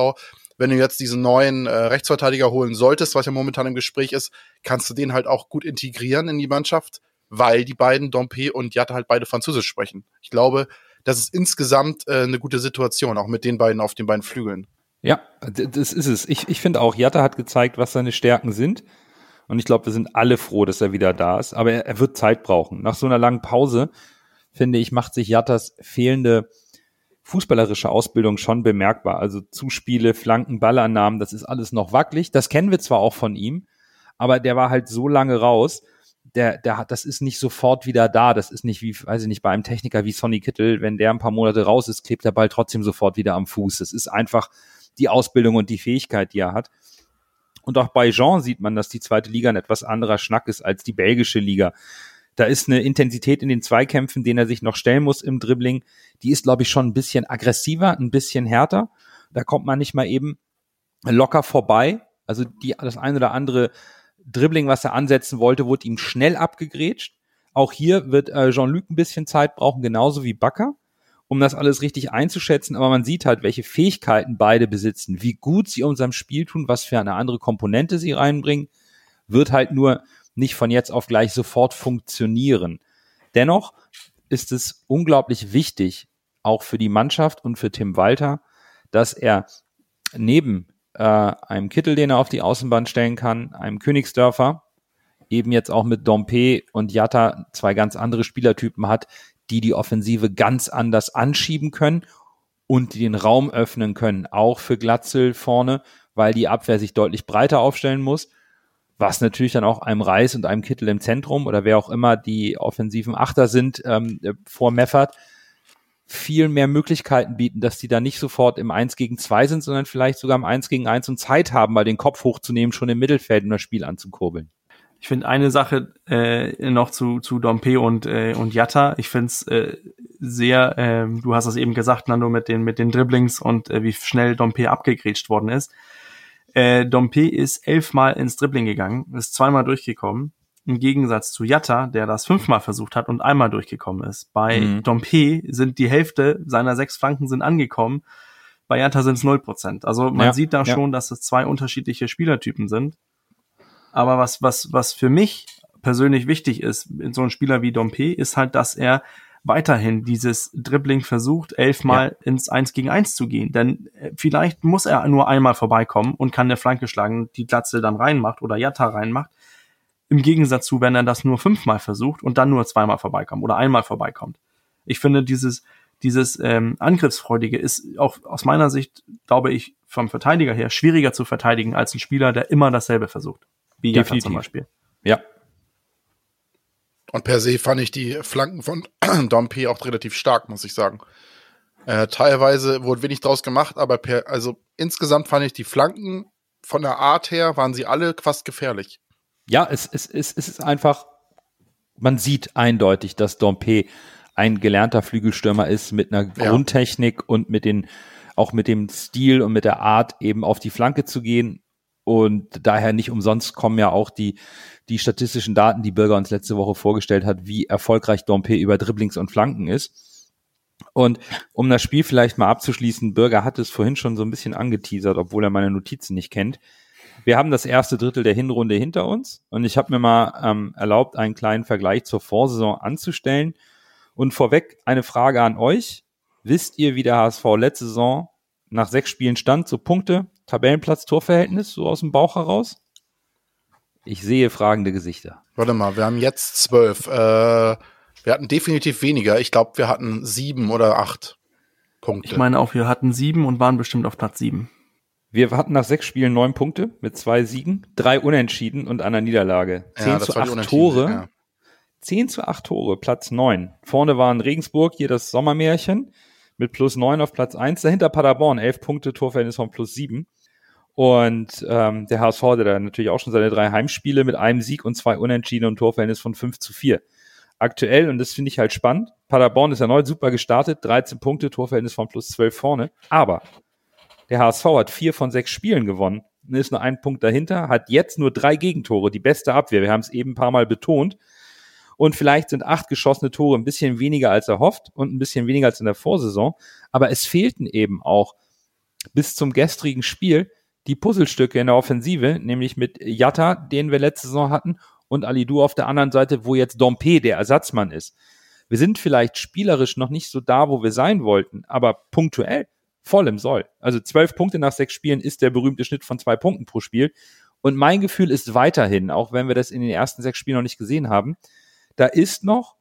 wenn du jetzt diesen neuen äh, Rechtsverteidiger holen solltest, was ja momentan im Gespräch ist, kannst du den halt auch gut integrieren in die Mannschaft weil die beiden, Dompe und Jatta, halt beide Französisch sprechen. Ich glaube, das ist insgesamt äh, eine gute Situation, auch mit den beiden auf den beiden Flügeln. Ja, das ist es. Ich, ich finde auch, Jatta hat gezeigt, was seine Stärken sind. Und ich glaube, wir sind alle froh, dass er wieder da ist. Aber er, er wird Zeit brauchen. Nach so einer langen Pause, finde ich, macht sich Jattas fehlende fußballerische Ausbildung schon bemerkbar. Also Zuspiele, Flanken, Ballannahmen, das ist alles noch wackelig. Das kennen wir zwar auch von ihm, aber der war halt so lange raus der, der hat, das ist nicht sofort wieder da. Das ist nicht wie, weiß ich nicht, bei einem Techniker wie Sonny Kittel, wenn der ein paar Monate raus ist, klebt der Ball trotzdem sofort wieder am Fuß. Das ist einfach die Ausbildung und die Fähigkeit, die er hat. Und auch bei Jean sieht man, dass die zweite Liga ein etwas anderer Schnack ist als die belgische Liga. Da ist eine Intensität in den Zweikämpfen, denen er sich noch stellen muss im Dribbling. Die ist, glaube ich, schon ein bisschen aggressiver, ein bisschen härter. Da kommt man nicht mal eben locker vorbei. Also die, das eine oder andere Dribbling, was er ansetzen wollte, wurde ihm schnell abgegrätscht. Auch hier wird äh, Jean-Luc ein bisschen Zeit brauchen, genauso wie Bakker, um das alles richtig einzuschätzen. Aber man sieht halt, welche Fähigkeiten beide besitzen, wie gut sie unserem Spiel tun, was für eine andere Komponente sie reinbringen, wird halt nur nicht von jetzt auf gleich sofort funktionieren. Dennoch ist es unglaublich wichtig, auch für die Mannschaft und für Tim Walter, dass er neben äh, einem Kittel, den er auf die Außenbahn stellen kann, einem Königsdörfer, eben jetzt auch mit Dompe und Jatta zwei ganz andere Spielertypen hat, die die Offensive ganz anders anschieben können und den Raum öffnen können, auch für Glatzel vorne, weil die Abwehr sich deutlich breiter aufstellen muss, was natürlich dann auch einem Reis und einem Kittel im Zentrum oder wer auch immer die offensiven Achter sind ähm, vor Meffert viel mehr Möglichkeiten bieten, dass die da nicht sofort im 1 gegen 2 sind, sondern vielleicht sogar im 1 gegen 1 und Zeit haben, mal den Kopf hochzunehmen, schon im Mittelfeld, um das Spiel anzukurbeln. Ich finde eine Sache äh, noch zu, zu Dompe und, äh, und Jatta. Ich finde es äh, sehr, äh, du hast es eben gesagt, Nando, mit den, mit den Dribblings und äh, wie schnell Dompe abgegrätscht worden ist. Äh, Dompe ist elfmal ins Dribbling gegangen, ist zweimal durchgekommen. Im Gegensatz zu Jatta, der das fünfmal versucht hat und einmal durchgekommen ist. Bei mhm. Dompe sind die Hälfte seiner sechs Flanken sind angekommen. Bei Jatta sind es null Prozent. Also man ja, sieht da ja. schon, dass es zwei unterschiedliche Spielertypen sind. Aber was, was, was für mich persönlich wichtig ist in so einem Spieler wie Dompe, ist halt, dass er weiterhin dieses Dribbling versucht, elfmal ja. ins Eins gegen Eins zu gehen. Denn äh, vielleicht muss er nur einmal vorbeikommen und kann eine Flanke schlagen, die Glatze dann reinmacht oder Jatta reinmacht. Im Gegensatz zu, wenn er das nur fünfmal versucht und dann nur zweimal vorbeikommt oder einmal vorbeikommt. Ich finde, dieses, dieses ähm, Angriffsfreudige ist auch aus meiner Sicht, glaube ich, vom Verteidiger her schwieriger zu verteidigen als ein Spieler, der immer dasselbe versucht. Wie Jatta zum Beispiel. Ja. Und per se fand ich die Flanken von Dompe auch relativ stark, muss ich sagen. Äh, teilweise wurde wenig draus gemacht, aber per, also insgesamt fand ich die Flanken von der Art her waren sie alle fast gefährlich. Ja, es, es, es, es ist einfach, man sieht eindeutig, dass Dompe ein gelernter Flügelstürmer ist mit einer ja. Grundtechnik und mit den, auch mit dem Stil und mit der Art eben auf die Flanke zu gehen und daher nicht umsonst kommen ja auch die, die statistischen Daten, die Bürger uns letzte Woche vorgestellt hat, wie erfolgreich Dompe über Dribblings und Flanken ist. Und um das Spiel vielleicht mal abzuschließen, Bürger hat es vorhin schon so ein bisschen angeteasert, obwohl er meine Notizen nicht kennt. Wir haben das erste Drittel der Hinrunde hinter uns und ich habe mir mal ähm, erlaubt, einen kleinen Vergleich zur Vorsaison anzustellen. Und vorweg eine Frage an euch. Wisst ihr, wie der HSV letzte Saison nach sechs Spielen stand, so Punkte, Tabellenplatz, Torverhältnis, so aus dem Bauch heraus? Ich sehe fragende Gesichter. Warte mal, wir haben jetzt zwölf. Äh, wir hatten definitiv weniger. Ich glaube, wir hatten sieben oder acht Punkte. Ich meine auch, wir hatten sieben und waren bestimmt auf Platz sieben. Wir hatten nach sechs Spielen neun Punkte mit zwei Siegen, drei Unentschieden und einer Niederlage. Zehn ja, zu acht Tore. Ja. Zehn zu acht Tore, Platz neun. Vorne waren Regensburg, hier das Sommermärchen mit plus neun auf Platz eins. Dahinter Paderborn, elf Punkte, Torverhältnis von plus sieben. Und ähm, der HSV hatte da natürlich auch schon seine drei Heimspiele mit einem Sieg und zwei Unentschieden und Torverhältnis von 5 zu 4. Aktuell, und das finde ich halt spannend, Paderborn ist erneut super gestartet, 13 Punkte, Torverhältnis von plus 12 vorne. Aber der HSV hat vier von sechs Spielen gewonnen ist nur ein Punkt dahinter, hat jetzt nur drei Gegentore, die beste Abwehr. Wir haben es eben ein paar Mal betont. Und vielleicht sind acht geschossene Tore ein bisschen weniger als erhofft und ein bisschen weniger als in der Vorsaison. Aber es fehlten eben auch bis zum gestrigen Spiel die Puzzlestücke in der Offensive, nämlich mit Jatta, den wir letzte Saison hatten, und Alidu auf der anderen Seite, wo jetzt Dompe der Ersatzmann ist. Wir sind vielleicht spielerisch noch nicht so da, wo wir sein wollten, aber punktuell voll im Soll. Also zwölf Punkte nach sechs Spielen ist der berühmte Schnitt von zwei Punkten pro Spiel. Und mein Gefühl ist weiterhin, auch wenn wir das in den ersten sechs Spielen noch nicht gesehen haben, da ist noch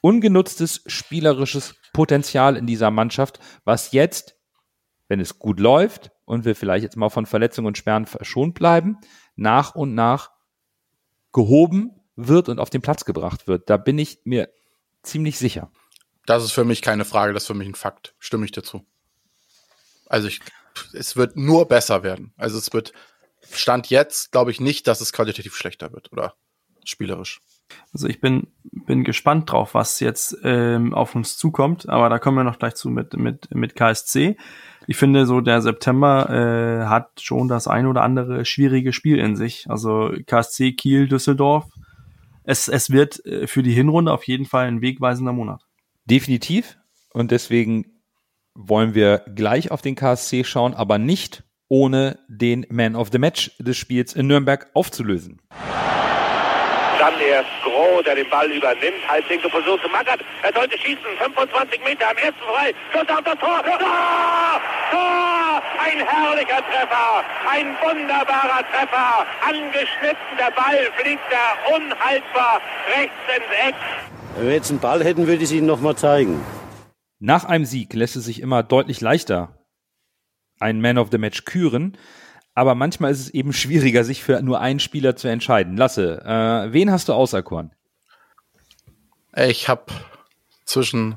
ungenutztes spielerisches Potenzial in dieser Mannschaft, was jetzt, wenn es gut läuft, und wir vielleicht jetzt mal von Verletzungen und Sperren verschont bleiben, nach und nach gehoben wird und auf den Platz gebracht wird. Da bin ich mir ziemlich sicher. Das ist für mich keine Frage, das ist für mich ein Fakt. Stimme ich dazu. Also ich, es wird nur besser werden. Also es wird, Stand jetzt, glaube ich nicht, dass es qualitativ schlechter wird oder spielerisch. Also ich bin, bin gespannt drauf, was jetzt ähm, auf uns zukommt, aber da kommen wir noch gleich zu mit, mit, mit KSC ich finde so, der September äh, hat schon das ein oder andere schwierige Spiel in sich. Also KSC, Kiel, Düsseldorf. Es, es wird äh, für die Hinrunde auf jeden Fall ein wegweisender Monat. Definitiv. Und deswegen wollen wir gleich auf den KSC schauen, aber nicht ohne den Man of the Match des Spiels in Nürnberg aufzulösen. Dann erst Groh, der den Ball übernimmt. Halblinke Position zu Mackert. Er sollte schießen. 25 Meter am ersten frei. Schuss auf das Tor. Tor! Tor! Ein herrlicher Treffer. Ein wunderbarer Treffer. Angeschnitten. Der Ball fliegt da unhaltbar rechts ins Eck. Wenn wir jetzt einen Ball hätten, würde ich es Ihnen nochmal zeigen. Nach einem Sieg lässt es sich immer deutlich leichter einen Man of the Match küren. Aber manchmal ist es eben schwieriger, sich für nur einen Spieler zu entscheiden. Lasse, äh, wen hast du auserkoren? Ich habe zwischen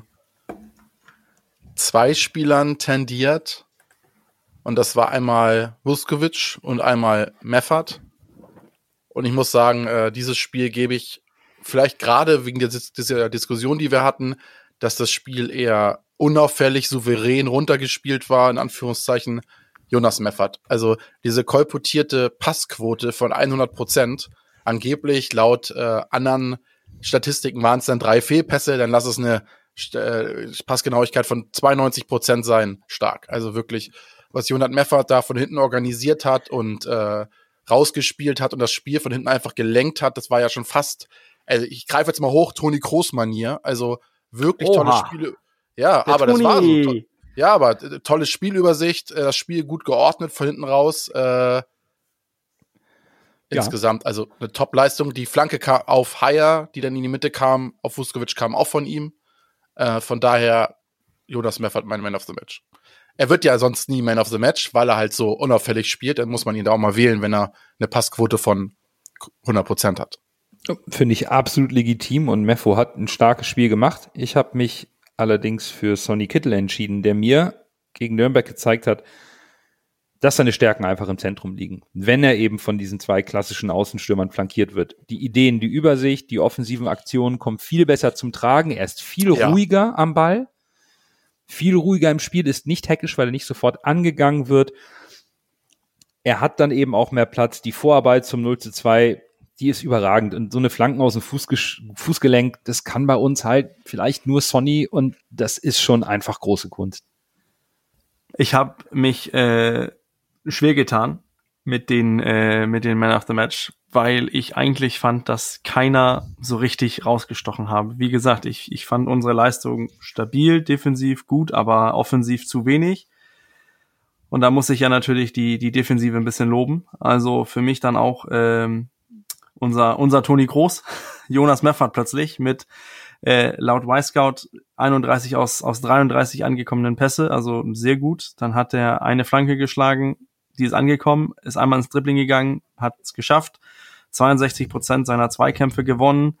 zwei Spielern tendiert. Und das war einmal Vuskovic und einmal Meffert. Und ich muss sagen, äh, dieses Spiel gebe ich vielleicht gerade wegen der, dieser Diskussion, die wir hatten, dass das Spiel eher unauffällig, souverän runtergespielt war, in Anführungszeichen, Jonas Meffert. Also diese kolportierte Passquote von 100 Prozent, angeblich laut äh, anderen Statistiken waren es dann drei Fehlpässe, dann lass es eine äh, Passgenauigkeit von 92 Prozent sein, stark. Also wirklich, was Jonas Meffert da von hinten organisiert hat und äh, rausgespielt hat und das Spiel von hinten einfach gelenkt hat, das war ja schon fast, also ich greife jetzt mal hoch, Toni Kroos-Manier, also wirklich Oha. tolle Spiele. Ja, Der aber Toni. das war so. Ja, aber äh, tolle Spielübersicht, äh, das Spiel gut geordnet von hinten raus. Äh, insgesamt, ja. also eine Top-Leistung. Die Flanke kam auf Haier, die dann in die Mitte kam, auf Vuskovic kam auch von ihm. Äh, von daher, Jonas Meffert mein Man of the Match. Er wird ja sonst nie Man of the Match, weil er halt so unauffällig spielt. Dann muss man ihn da auch mal wählen, wenn er eine Passquote von 100% hat. Finde ich absolut legitim und Meffo hat ein starkes Spiel gemacht. Ich habe mich allerdings für Sonny Kittel entschieden, der mir gegen Nürnberg gezeigt hat, dass seine Stärken einfach im Zentrum liegen. Wenn er eben von diesen zwei klassischen Außenstürmern flankiert wird. Die Ideen, die Übersicht, die offensiven Aktionen kommen viel besser zum Tragen. Er ist viel ja. ruhiger am Ball. Viel ruhiger im Spiel, ist nicht heckisch, weil er nicht sofort angegangen wird. Er hat dann eben auch mehr Platz. Die Vorarbeit zum 0 zu 2 die ist überragend. Und so eine Flanken aus dem Fußgelenk, das kann bei uns halt vielleicht nur Sonny und das ist schon einfach große Kunst. Ich habe mich äh, schwer getan mit den äh, mit den Man of the Match, weil ich eigentlich fand, dass keiner so richtig rausgestochen habe. Wie gesagt, ich, ich fand unsere Leistung stabil, defensiv gut, aber offensiv zu wenig. Und da muss ich ja natürlich die, die Defensive ein bisschen loben. Also für mich dann auch ähm, unser, unser Toni Groß, Jonas Meffert plötzlich mit äh, laut Y-Scout 31 aus, aus 33 angekommenen Pässe, also sehr gut. Dann hat er eine Flanke geschlagen, die ist angekommen, ist einmal ins Dribbling gegangen, hat es geschafft, 62 Prozent seiner Zweikämpfe gewonnen,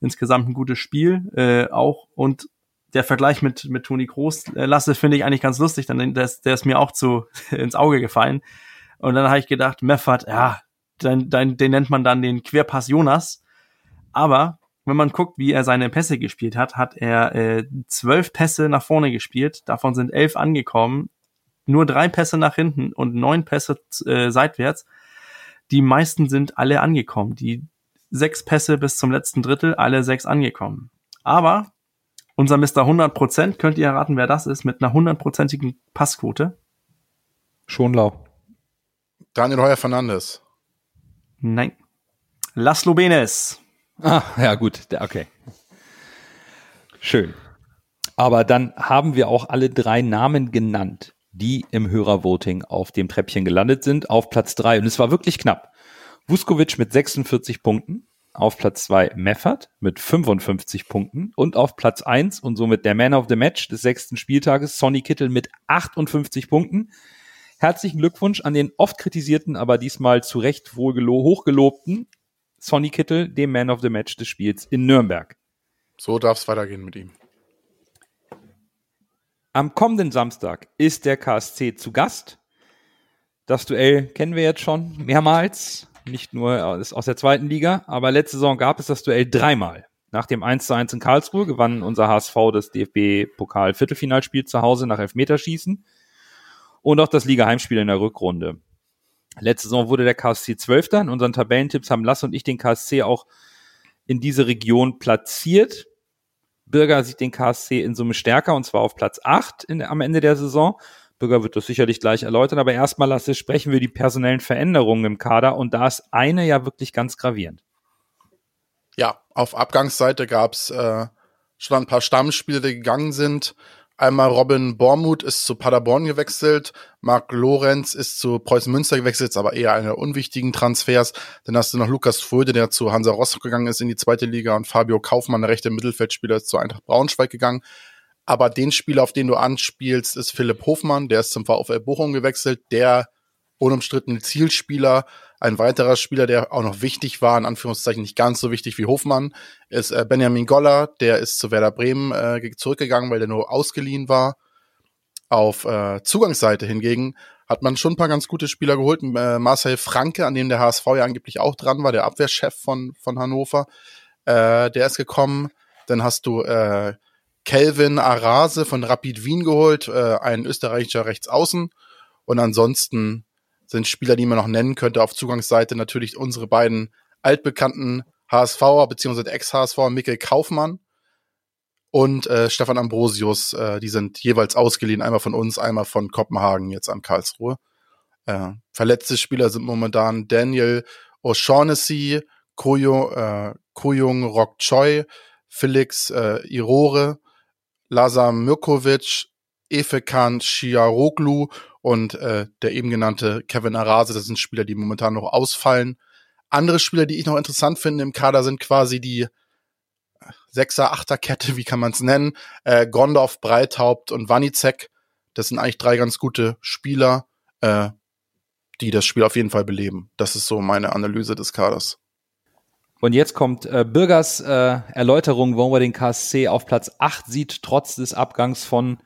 insgesamt ein gutes Spiel äh, auch. Und der Vergleich mit mit Toni Groß äh, Lasse finde ich eigentlich ganz lustig, denn der ist, der ist mir auch zu ins Auge gefallen. Und dann habe ich gedacht, Meffert, ja, den, den, den nennt man dann den Querpass Jonas. Aber wenn man guckt, wie er seine Pässe gespielt hat, hat er äh, zwölf Pässe nach vorne gespielt, davon sind elf angekommen, nur drei Pässe nach hinten und neun Pässe äh, seitwärts. Die meisten sind alle angekommen. Die sechs Pässe bis zum letzten Drittel, alle sechs angekommen. Aber unser Mr. 100%, könnt ihr erraten, wer das ist, mit einer hundertprozentigen Passquote? Schonlau. Daniel Heuer Fernandes. Nein. Laszlo Benes. Ah, ja gut, okay. Schön. Aber dann haben wir auch alle drei Namen genannt, die im Hörervoting auf dem Treppchen gelandet sind, auf Platz drei. Und es war wirklich knapp. Vuskovic mit 46 Punkten, auf Platz zwei Meffert mit 55 Punkten und auf Platz eins und somit der Man of the Match des sechsten Spieltages, Sonny Kittel mit 58 Punkten. Herzlichen Glückwunsch an den oft kritisierten, aber diesmal zu Recht wohl hochgelobten Sonny Kittel, dem Man of the Match des Spiels in Nürnberg. So darf es weitergehen mit ihm. Am kommenden Samstag ist der KSC zu Gast. Das Duell kennen wir jetzt schon mehrmals, nicht nur aus der zweiten Liga, aber letzte Saison gab es das Duell dreimal. Nach dem 1 zu 1 in Karlsruhe gewann unser HSV das DFB-Pokal-Viertelfinalspiel zu Hause nach Elfmeterschießen und auch das Liga-Heimspiel in der Rückrunde. Letzte Saison wurde der KSC Zwölfter. In unseren Tabellentipps haben Lass und ich den KSC auch in diese Region platziert. Bürger sieht den KSC in Summe stärker und zwar auf Platz 8 in, am Ende der Saison. Bürger wird das sicherlich gleich erläutern, aber erstmal Lasse sprechen wir die personellen Veränderungen im Kader und da ist eine ja wirklich ganz gravierend. Ja, auf Abgangsseite gab's äh, schon ein paar Stammspieler, die gegangen sind. Einmal Robin Bormuth ist zu Paderborn gewechselt, Marc Lorenz ist zu Preußen Münster gewechselt, aber eher eine unwichtigen Transfers. Dann hast du noch Lukas Fröde, der zu Hansa Rostock gegangen ist in die zweite Liga und Fabio Kaufmann, der rechte Mittelfeldspieler, ist zu Eintracht Braunschweig gegangen. Aber den Spieler, auf den du anspielst, ist Philipp Hofmann, der ist zum VfL Bochum gewechselt, der unumstrittene Zielspieler. Ein weiterer Spieler, der auch noch wichtig war, in Anführungszeichen nicht ganz so wichtig wie Hofmann, ist äh, Benjamin Goller. Der ist zu Werder Bremen äh, zurückgegangen, weil der nur ausgeliehen war. Auf äh, Zugangsseite hingegen hat man schon ein paar ganz gute Spieler geholt. Äh, Marcel Franke, an dem der HSV ja angeblich auch dran war, der Abwehrchef von, von Hannover, äh, der ist gekommen. Dann hast du äh, Kelvin Arase von Rapid Wien geholt, äh, ein österreichischer Rechtsaußen. Und ansonsten sind Spieler, die man noch nennen könnte auf Zugangsseite natürlich unsere beiden altbekannten HSVer bzw. Ex-HSVer Mikkel Kaufmann und äh, Stefan Ambrosius. Äh, die sind jeweils ausgeliehen, einmal von uns, einmal von Kopenhagen jetzt an Karlsruhe. Äh, verletzte Spieler sind momentan Daniel O'Shaughnessy, Koyo, äh, Koyung Rock Choi, Felix äh, Irore, Lazar Mirkovic, Efekan Shiaroglu und äh, der eben genannte Kevin Arase, das sind Spieler, die momentan noch ausfallen. Andere Spieler, die ich noch interessant finde im Kader, sind quasi die Sechser, Achter Kette, wie kann man es nennen? Äh, Gondorf, Breithaupt und Wanizek. Das sind eigentlich drei ganz gute Spieler, äh, die das Spiel auf jeden Fall beleben. Das ist so meine Analyse des Kaders. Und jetzt kommt äh, Bürgers äh, Erläuterung, warum er den KSC auf Platz 8 sieht, trotz des Abgangs von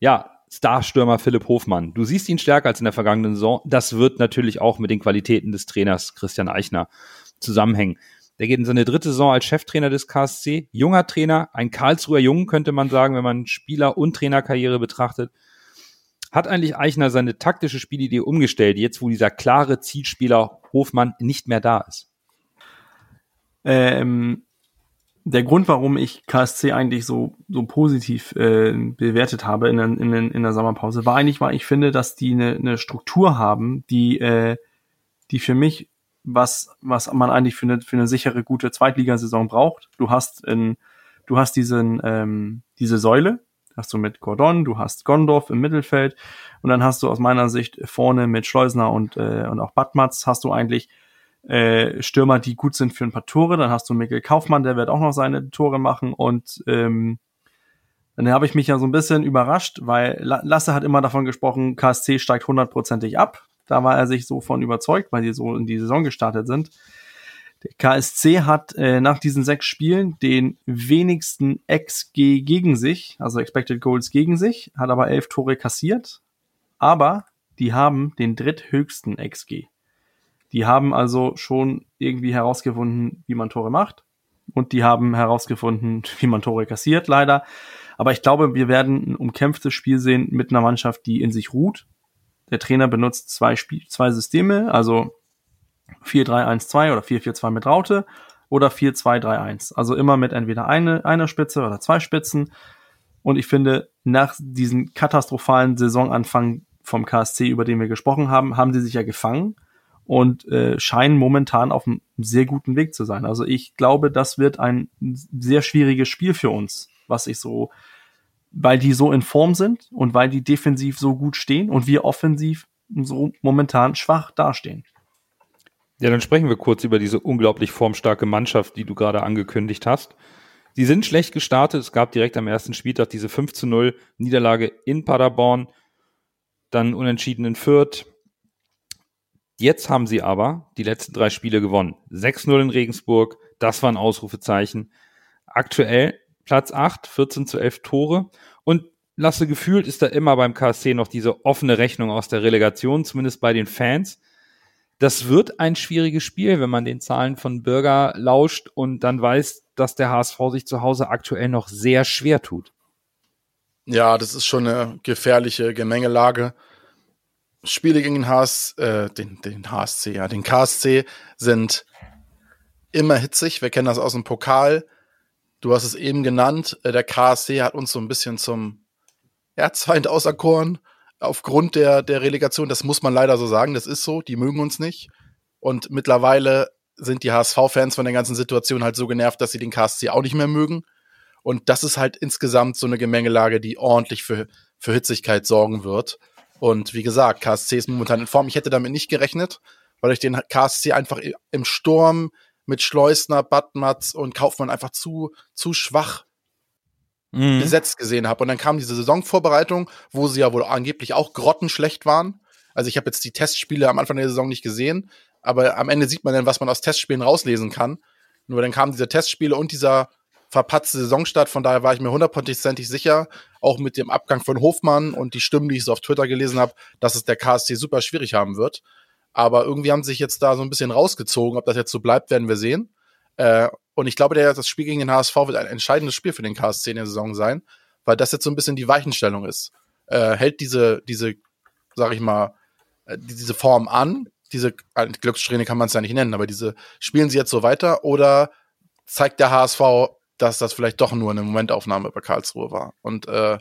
ja, Starstürmer Philipp Hofmann. Du siehst ihn stärker als in der vergangenen Saison. Das wird natürlich auch mit den Qualitäten des Trainers Christian Eichner zusammenhängen. Der geht in seine dritte Saison als Cheftrainer des KSC. Junger Trainer, ein Karlsruher Jungen könnte man sagen, wenn man Spieler- und Trainerkarriere betrachtet. Hat eigentlich Eichner seine taktische Spielidee umgestellt, jetzt wo dieser klare Zielspieler Hofmann nicht mehr da ist? Ähm, der Grund, warum ich KSC eigentlich so, so positiv äh, bewertet habe in der, in, der, in der Sommerpause, war eigentlich, weil ich finde, dass die eine, eine Struktur haben, die, äh, die für mich was, was man eigentlich für eine, für eine sichere, gute Zweitligasaison braucht. Du hast in, du hast diesen, ähm, diese Säule, hast du mit Gordon, du hast Gondorf im Mittelfeld und dann hast du aus meiner Sicht vorne mit Schleusner und, äh, und auch Badmatz hast du eigentlich äh, Stürmer, die gut sind für ein paar Tore. Dann hast du Mikkel Kaufmann, der wird auch noch seine Tore machen. Und ähm, dann habe ich mich ja so ein bisschen überrascht, weil Lasse hat immer davon gesprochen, KSC steigt hundertprozentig ab. Da war er sich so von überzeugt, weil die so in die Saison gestartet sind. Der KSC hat äh, nach diesen sechs Spielen den wenigsten XG gegen sich, also Expected Goals gegen sich, hat aber elf Tore kassiert. Aber die haben den dritthöchsten XG. Die haben also schon irgendwie herausgefunden, wie man Tore macht. Und die haben herausgefunden, wie man Tore kassiert, leider. Aber ich glaube, wir werden ein umkämpftes Spiel sehen mit einer Mannschaft, die in sich ruht. Der Trainer benutzt zwei, Spiel zwei Systeme, also 4-3-1-2 oder 4-4-2 mit Raute oder 4-2-3-1. Also immer mit entweder eine, einer Spitze oder zwei Spitzen. Und ich finde, nach diesem katastrophalen Saisonanfang vom KSC, über den wir gesprochen haben, haben sie sich ja gefangen und äh, scheinen momentan auf einem sehr guten Weg zu sein. Also ich glaube, das wird ein sehr schwieriges Spiel für uns, was ich so, weil die so in Form sind und weil die defensiv so gut stehen und wir offensiv so momentan schwach dastehen. Ja, dann sprechen wir kurz über diese unglaublich formstarke Mannschaft, die du gerade angekündigt hast. Sie sind schlecht gestartet. Es gab direkt am ersten Spieltag diese 5 zu 0 Niederlage in Paderborn, dann unentschieden in Fürth, Jetzt haben sie aber die letzten drei Spiele gewonnen. 6-0 in Regensburg, das war ein Ausrufezeichen. Aktuell Platz 8, 14 zu 11 Tore. Und Lasse gefühlt ist da immer beim KSC noch diese offene Rechnung aus der Relegation, zumindest bei den Fans. Das wird ein schwieriges Spiel, wenn man den Zahlen von Bürger lauscht und dann weiß, dass der HSV sich zu Hause aktuell noch sehr schwer tut. Ja, das ist schon eine gefährliche Gemengelage. Spiele gegen den, HS, äh, den, den HSC, ja, den KSC sind immer hitzig. Wir kennen das aus dem Pokal. Du hast es eben genannt. Äh, der KSC hat uns so ein bisschen zum Erzfeind auserkoren. Aufgrund der, der Relegation, das muss man leider so sagen, das ist so, die mögen uns nicht. Und mittlerweile sind die HSV-Fans von der ganzen Situation halt so genervt, dass sie den KSC auch nicht mehr mögen. Und das ist halt insgesamt so eine Gemengelage, die ordentlich für, für Hitzigkeit sorgen wird. Und wie gesagt, KSC ist momentan in Form. Ich hätte damit nicht gerechnet, weil ich den KSC einfach im Sturm mit Schleusner, Badmatz und Kaufmann einfach zu, zu schwach mhm. besetzt gesehen habe. Und dann kam diese Saisonvorbereitung, wo sie ja wohl angeblich auch grottenschlecht waren. Also ich habe jetzt die Testspiele am Anfang der Saison nicht gesehen, aber am Ende sieht man dann, was man aus Testspielen rauslesen kann. Nur dann kamen diese Testspiele und dieser verpatzte Saisonstart. Von daher war ich mir hundertprozentig sicher, auch mit dem Abgang von Hofmann und die Stimmen, die ich so auf Twitter gelesen habe, dass es der KSC super schwierig haben wird. Aber irgendwie haben sie sich jetzt da so ein bisschen rausgezogen. Ob das jetzt so bleibt, werden wir sehen. Äh, und ich glaube, der, das Spiel gegen den HSV wird ein entscheidendes Spiel für den KSC in der Saison sein, weil das jetzt so ein bisschen die Weichenstellung ist. Äh, hält diese, diese, sag ich mal, äh, diese Form an, diese äh, Glückssträhne kann man es ja nicht nennen, aber diese spielen sie jetzt so weiter oder zeigt der HSV, dass das vielleicht doch nur eine Momentaufnahme bei Karlsruhe war. Und äh,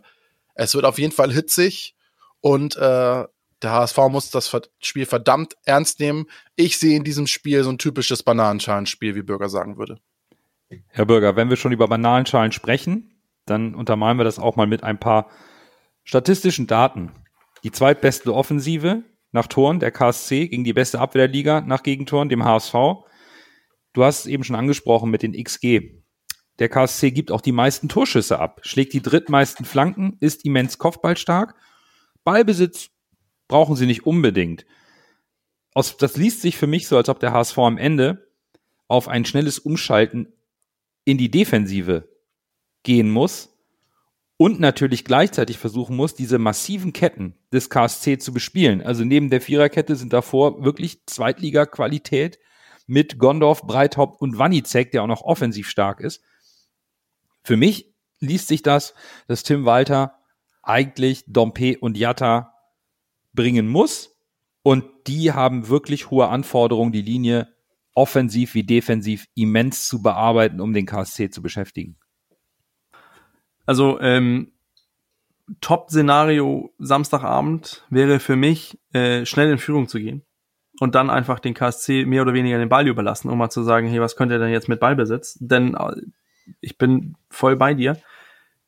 es wird auf jeden Fall hitzig und äh, der HSV muss das Spiel verdammt ernst nehmen. Ich sehe in diesem Spiel so ein typisches Bananenschalenspiel, wie Bürger sagen würde. Herr Bürger, wenn wir schon über Bananenschalen sprechen, dann untermalen wir das auch mal mit ein paar statistischen Daten. Die zweitbeste Offensive nach Toren der KSC gegen die beste Abwehr der Liga nach Gegentoren, dem HSV. Du hast es eben schon angesprochen mit den XG. Der KSC gibt auch die meisten Torschüsse ab, schlägt die drittmeisten Flanken, ist immens kopfballstark. Ballbesitz brauchen sie nicht unbedingt. Das liest sich für mich so, als ob der HSV am Ende auf ein schnelles Umschalten in die Defensive gehen muss und natürlich gleichzeitig versuchen muss, diese massiven Ketten des KSC zu bespielen. Also neben der Viererkette sind davor wirklich Zweitliga-Qualität mit Gondorf, Breithaupt und Wanizek, der auch noch offensiv stark ist. Für mich liest sich das, dass Tim Walter eigentlich Dompe und Jatta bringen muss. Und die haben wirklich hohe Anforderungen, die Linie offensiv wie defensiv immens zu bearbeiten, um den KSC zu beschäftigen. Also ähm, Top-Szenario Samstagabend wäre für mich, äh, schnell in Führung zu gehen und dann einfach den KSC mehr oder weniger den Ball überlassen, um mal zu sagen, hey, was könnt ihr denn jetzt mit Ballbesitz? Denn äh, ich bin voll bei dir.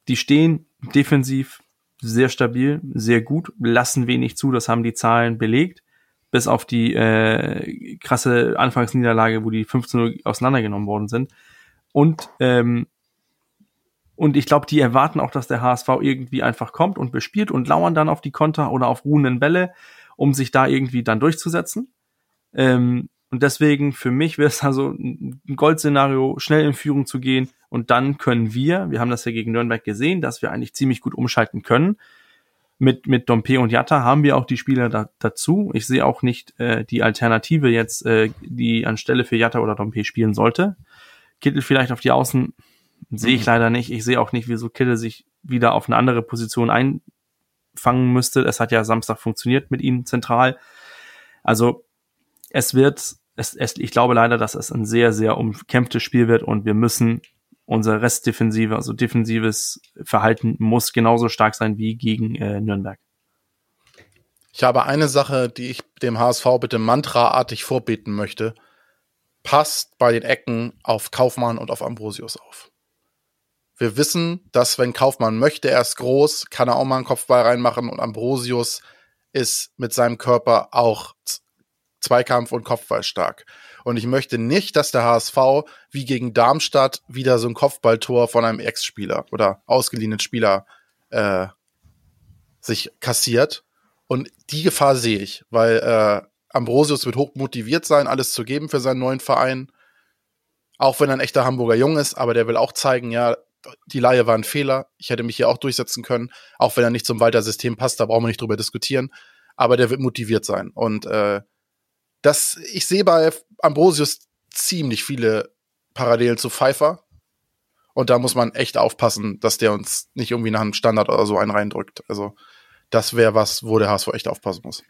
Die stehen defensiv sehr stabil, sehr gut, lassen wenig zu, das haben die Zahlen belegt, bis auf die äh, krasse Anfangsniederlage, wo die 15 auseinandergenommen worden sind. Und ähm, und ich glaube, die erwarten auch, dass der HSV irgendwie einfach kommt und bespielt und lauern dann auf die Konter oder auf ruhenden Bälle, um sich da irgendwie dann durchzusetzen. Ähm, und deswegen für mich wäre es also ein Goldszenario, schnell in Führung zu gehen und dann können wir, wir haben das ja gegen Nürnberg gesehen, dass wir eigentlich ziemlich gut umschalten können. Mit, mit Dompe und Jatta haben wir auch die Spieler da, dazu. Ich sehe auch nicht äh, die Alternative jetzt, äh, die anstelle für Jatta oder Dompe spielen sollte. Kittel vielleicht auf die Außen sehe ich mhm. leider nicht. Ich sehe auch nicht, wieso Kittel sich wieder auf eine andere Position einfangen müsste. Es hat ja Samstag funktioniert mit ihm zentral. Also es wird, es, es, ich glaube leider, dass es ein sehr, sehr umkämpftes Spiel wird und wir müssen unsere Restdefensive, also defensives Verhalten muss genauso stark sein wie gegen äh, Nürnberg. Ich habe eine Sache, die ich dem HSV bitte mantraartig vorbeten möchte. Passt bei den Ecken auf Kaufmann und auf Ambrosius auf. Wir wissen, dass wenn Kaufmann möchte, er ist groß, kann er auch mal einen Kopfball reinmachen und Ambrosius ist mit seinem Körper auch Zweikampf und Kopfball stark. Und ich möchte nicht, dass der HSV wie gegen Darmstadt wieder so ein Kopfballtor von einem Ex-Spieler oder ausgeliehenen Spieler äh, sich kassiert. Und die Gefahr sehe ich, weil äh, Ambrosius wird hoch motiviert sein, alles zu geben für seinen neuen Verein. Auch wenn er ein echter Hamburger Jung ist, aber der will auch zeigen, ja, die Laie war ein Fehler. Ich hätte mich hier auch durchsetzen können, auch wenn er nicht zum Walter-System passt, da brauchen wir nicht drüber diskutieren. Aber der wird motiviert sein. Und äh, das, ich sehe bei Ambrosius ziemlich viele Parallelen zu Pfeiffer. Und da muss man echt aufpassen, dass der uns nicht irgendwie nach einem Standard oder so einen reindrückt. Also, das wäre was, wo der HSV echt aufpassen muss.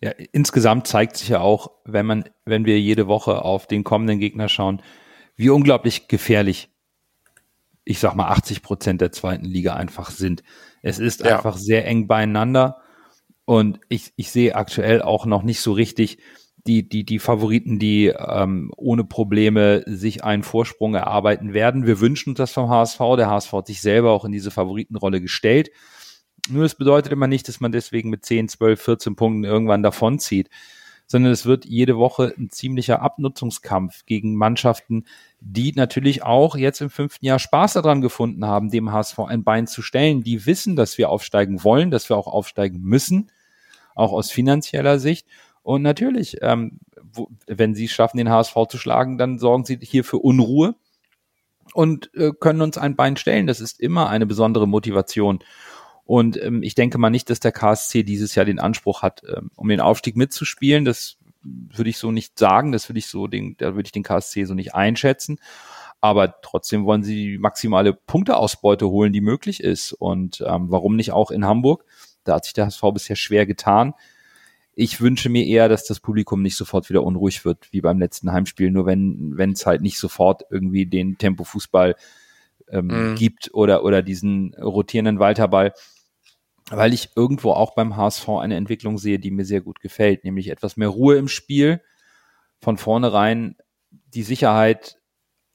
Ja, insgesamt zeigt sich ja auch, wenn man, wenn wir jede Woche auf den kommenden Gegner schauen, wie unglaublich gefährlich, ich sag mal, 80 Prozent der zweiten Liga einfach sind. Es ist ja. einfach sehr eng beieinander und ich, ich sehe aktuell auch noch nicht so richtig, die, die, die Favoriten, die ähm, ohne Probleme sich einen Vorsprung erarbeiten werden. Wir wünschen uns das vom HSV. Der HSV hat sich selber auch in diese Favoritenrolle gestellt. Nur es bedeutet immer nicht, dass man deswegen mit 10, 12, 14 Punkten irgendwann davonzieht, sondern es wird jede Woche ein ziemlicher Abnutzungskampf gegen Mannschaften, die natürlich auch jetzt im fünften Jahr Spaß daran gefunden haben, dem HSV ein Bein zu stellen. Die wissen, dass wir aufsteigen wollen, dass wir auch aufsteigen müssen, auch aus finanzieller Sicht. Und natürlich, ähm, wo, wenn sie schaffen, den HSV zu schlagen, dann sorgen sie hier für Unruhe und äh, können uns ein Bein stellen. Das ist immer eine besondere Motivation. Und ähm, ich denke mal nicht, dass der KSC dieses Jahr den Anspruch hat, ähm, um den Aufstieg mitzuspielen. Das würde ich so nicht sagen. Das würde ich so, den, da würde ich den KSC so nicht einschätzen. Aber trotzdem wollen sie die maximale Punkteausbeute holen, die möglich ist. Und ähm, warum nicht auch in Hamburg? Da hat sich der HSV bisher schwer getan. Ich wünsche mir eher, dass das Publikum nicht sofort wieder unruhig wird, wie beim letzten Heimspiel, nur wenn wenn es halt nicht sofort irgendwie den Tempo-Fußball ähm, mhm. gibt oder, oder diesen rotierenden Walterball, weil ich irgendwo auch beim HSV eine Entwicklung sehe, die mir sehr gut gefällt, nämlich etwas mehr Ruhe im Spiel, von vornherein die Sicherheit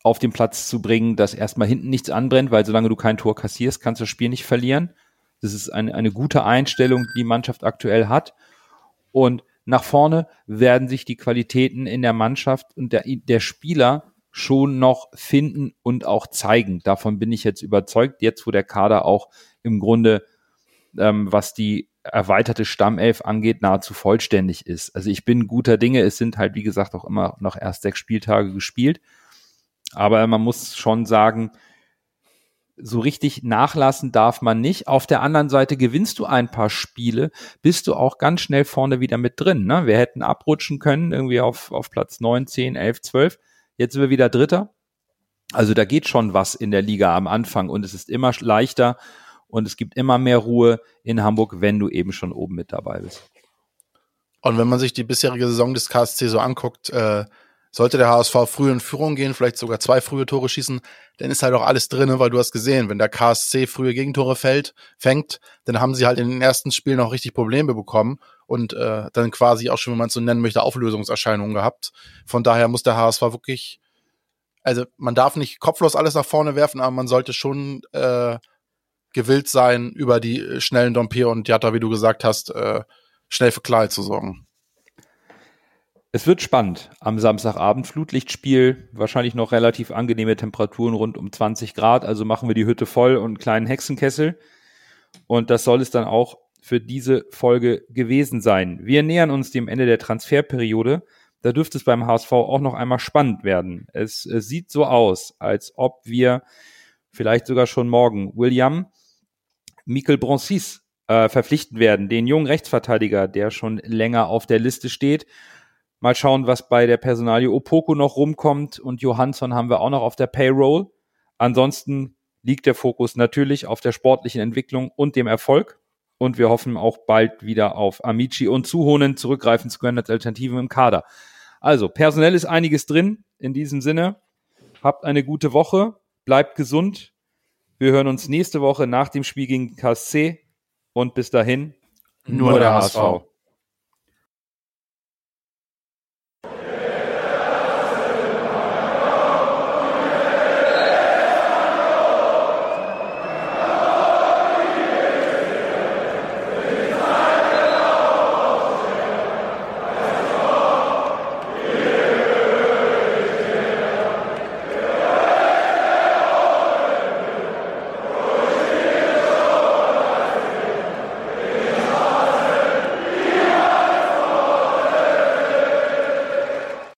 auf den Platz zu bringen, dass erstmal hinten nichts anbrennt, weil solange du kein Tor kassierst, kannst du das Spiel nicht verlieren. Das ist eine, eine gute Einstellung, die die Mannschaft aktuell hat. Und nach vorne werden sich die Qualitäten in der Mannschaft und der, der Spieler schon noch finden und auch zeigen. Davon bin ich jetzt überzeugt, jetzt wo der Kader auch im Grunde, ähm, was die erweiterte Stammelf angeht, nahezu vollständig ist. Also ich bin guter Dinge. Es sind halt, wie gesagt, auch immer noch erst sechs Spieltage gespielt. Aber man muss schon sagen, so richtig nachlassen darf man nicht. Auf der anderen Seite gewinnst du ein paar Spiele, bist du auch ganz schnell vorne wieder mit drin. Ne? Wir hätten abrutschen können, irgendwie auf, auf Platz 9, 10, 11, 12. Jetzt sind wir wieder Dritter. Also da geht schon was in der Liga am Anfang und es ist immer leichter und es gibt immer mehr Ruhe in Hamburg, wenn du eben schon oben mit dabei bist. Und wenn man sich die bisherige Saison des KSC so anguckt, äh, sollte der HSV früh in Führung gehen, vielleicht sogar zwei frühe Tore schießen, dann ist halt auch alles drin, weil du hast gesehen, wenn der KSC frühe Gegentore fällt, fängt, dann haben sie halt in den ersten Spielen auch richtig Probleme bekommen und äh, dann quasi auch schon, wenn man es so nennen möchte, Auflösungserscheinungen gehabt. Von daher muss der HSV wirklich, also man darf nicht kopflos alles nach vorne werfen, aber man sollte schon äh, gewillt sein, über die schnellen Dompier und Jatta, wie du gesagt hast, äh, schnell für Klarheit zu sorgen. Es wird spannend. Am Samstagabend Flutlichtspiel, wahrscheinlich noch relativ angenehme Temperaturen rund um 20 Grad. Also machen wir die Hütte voll und einen kleinen Hexenkessel. Und das soll es dann auch für diese Folge gewesen sein. Wir nähern uns dem Ende der Transferperiode. Da dürfte es beim HSV auch noch einmal spannend werden. Es, es sieht so aus, als ob wir vielleicht sogar schon morgen William Mikel Broncis äh, verpflichten werden, den jungen Rechtsverteidiger, der schon länger auf der Liste steht Mal schauen, was bei der Personalie Opoko noch rumkommt und Johansson haben wir auch noch auf der Payroll. Ansonsten liegt der Fokus natürlich auf der sportlichen Entwicklung und dem Erfolg. Und wir hoffen auch bald wieder auf Amici und Zuhonen zurückgreifen zu können als Alternativen im Kader. Also, personell ist einiges drin. In diesem Sinne, habt eine gute Woche, bleibt gesund. Wir hören uns nächste Woche nach dem Spiel gegen KSC und bis dahin nur, nur der HSV. HSV.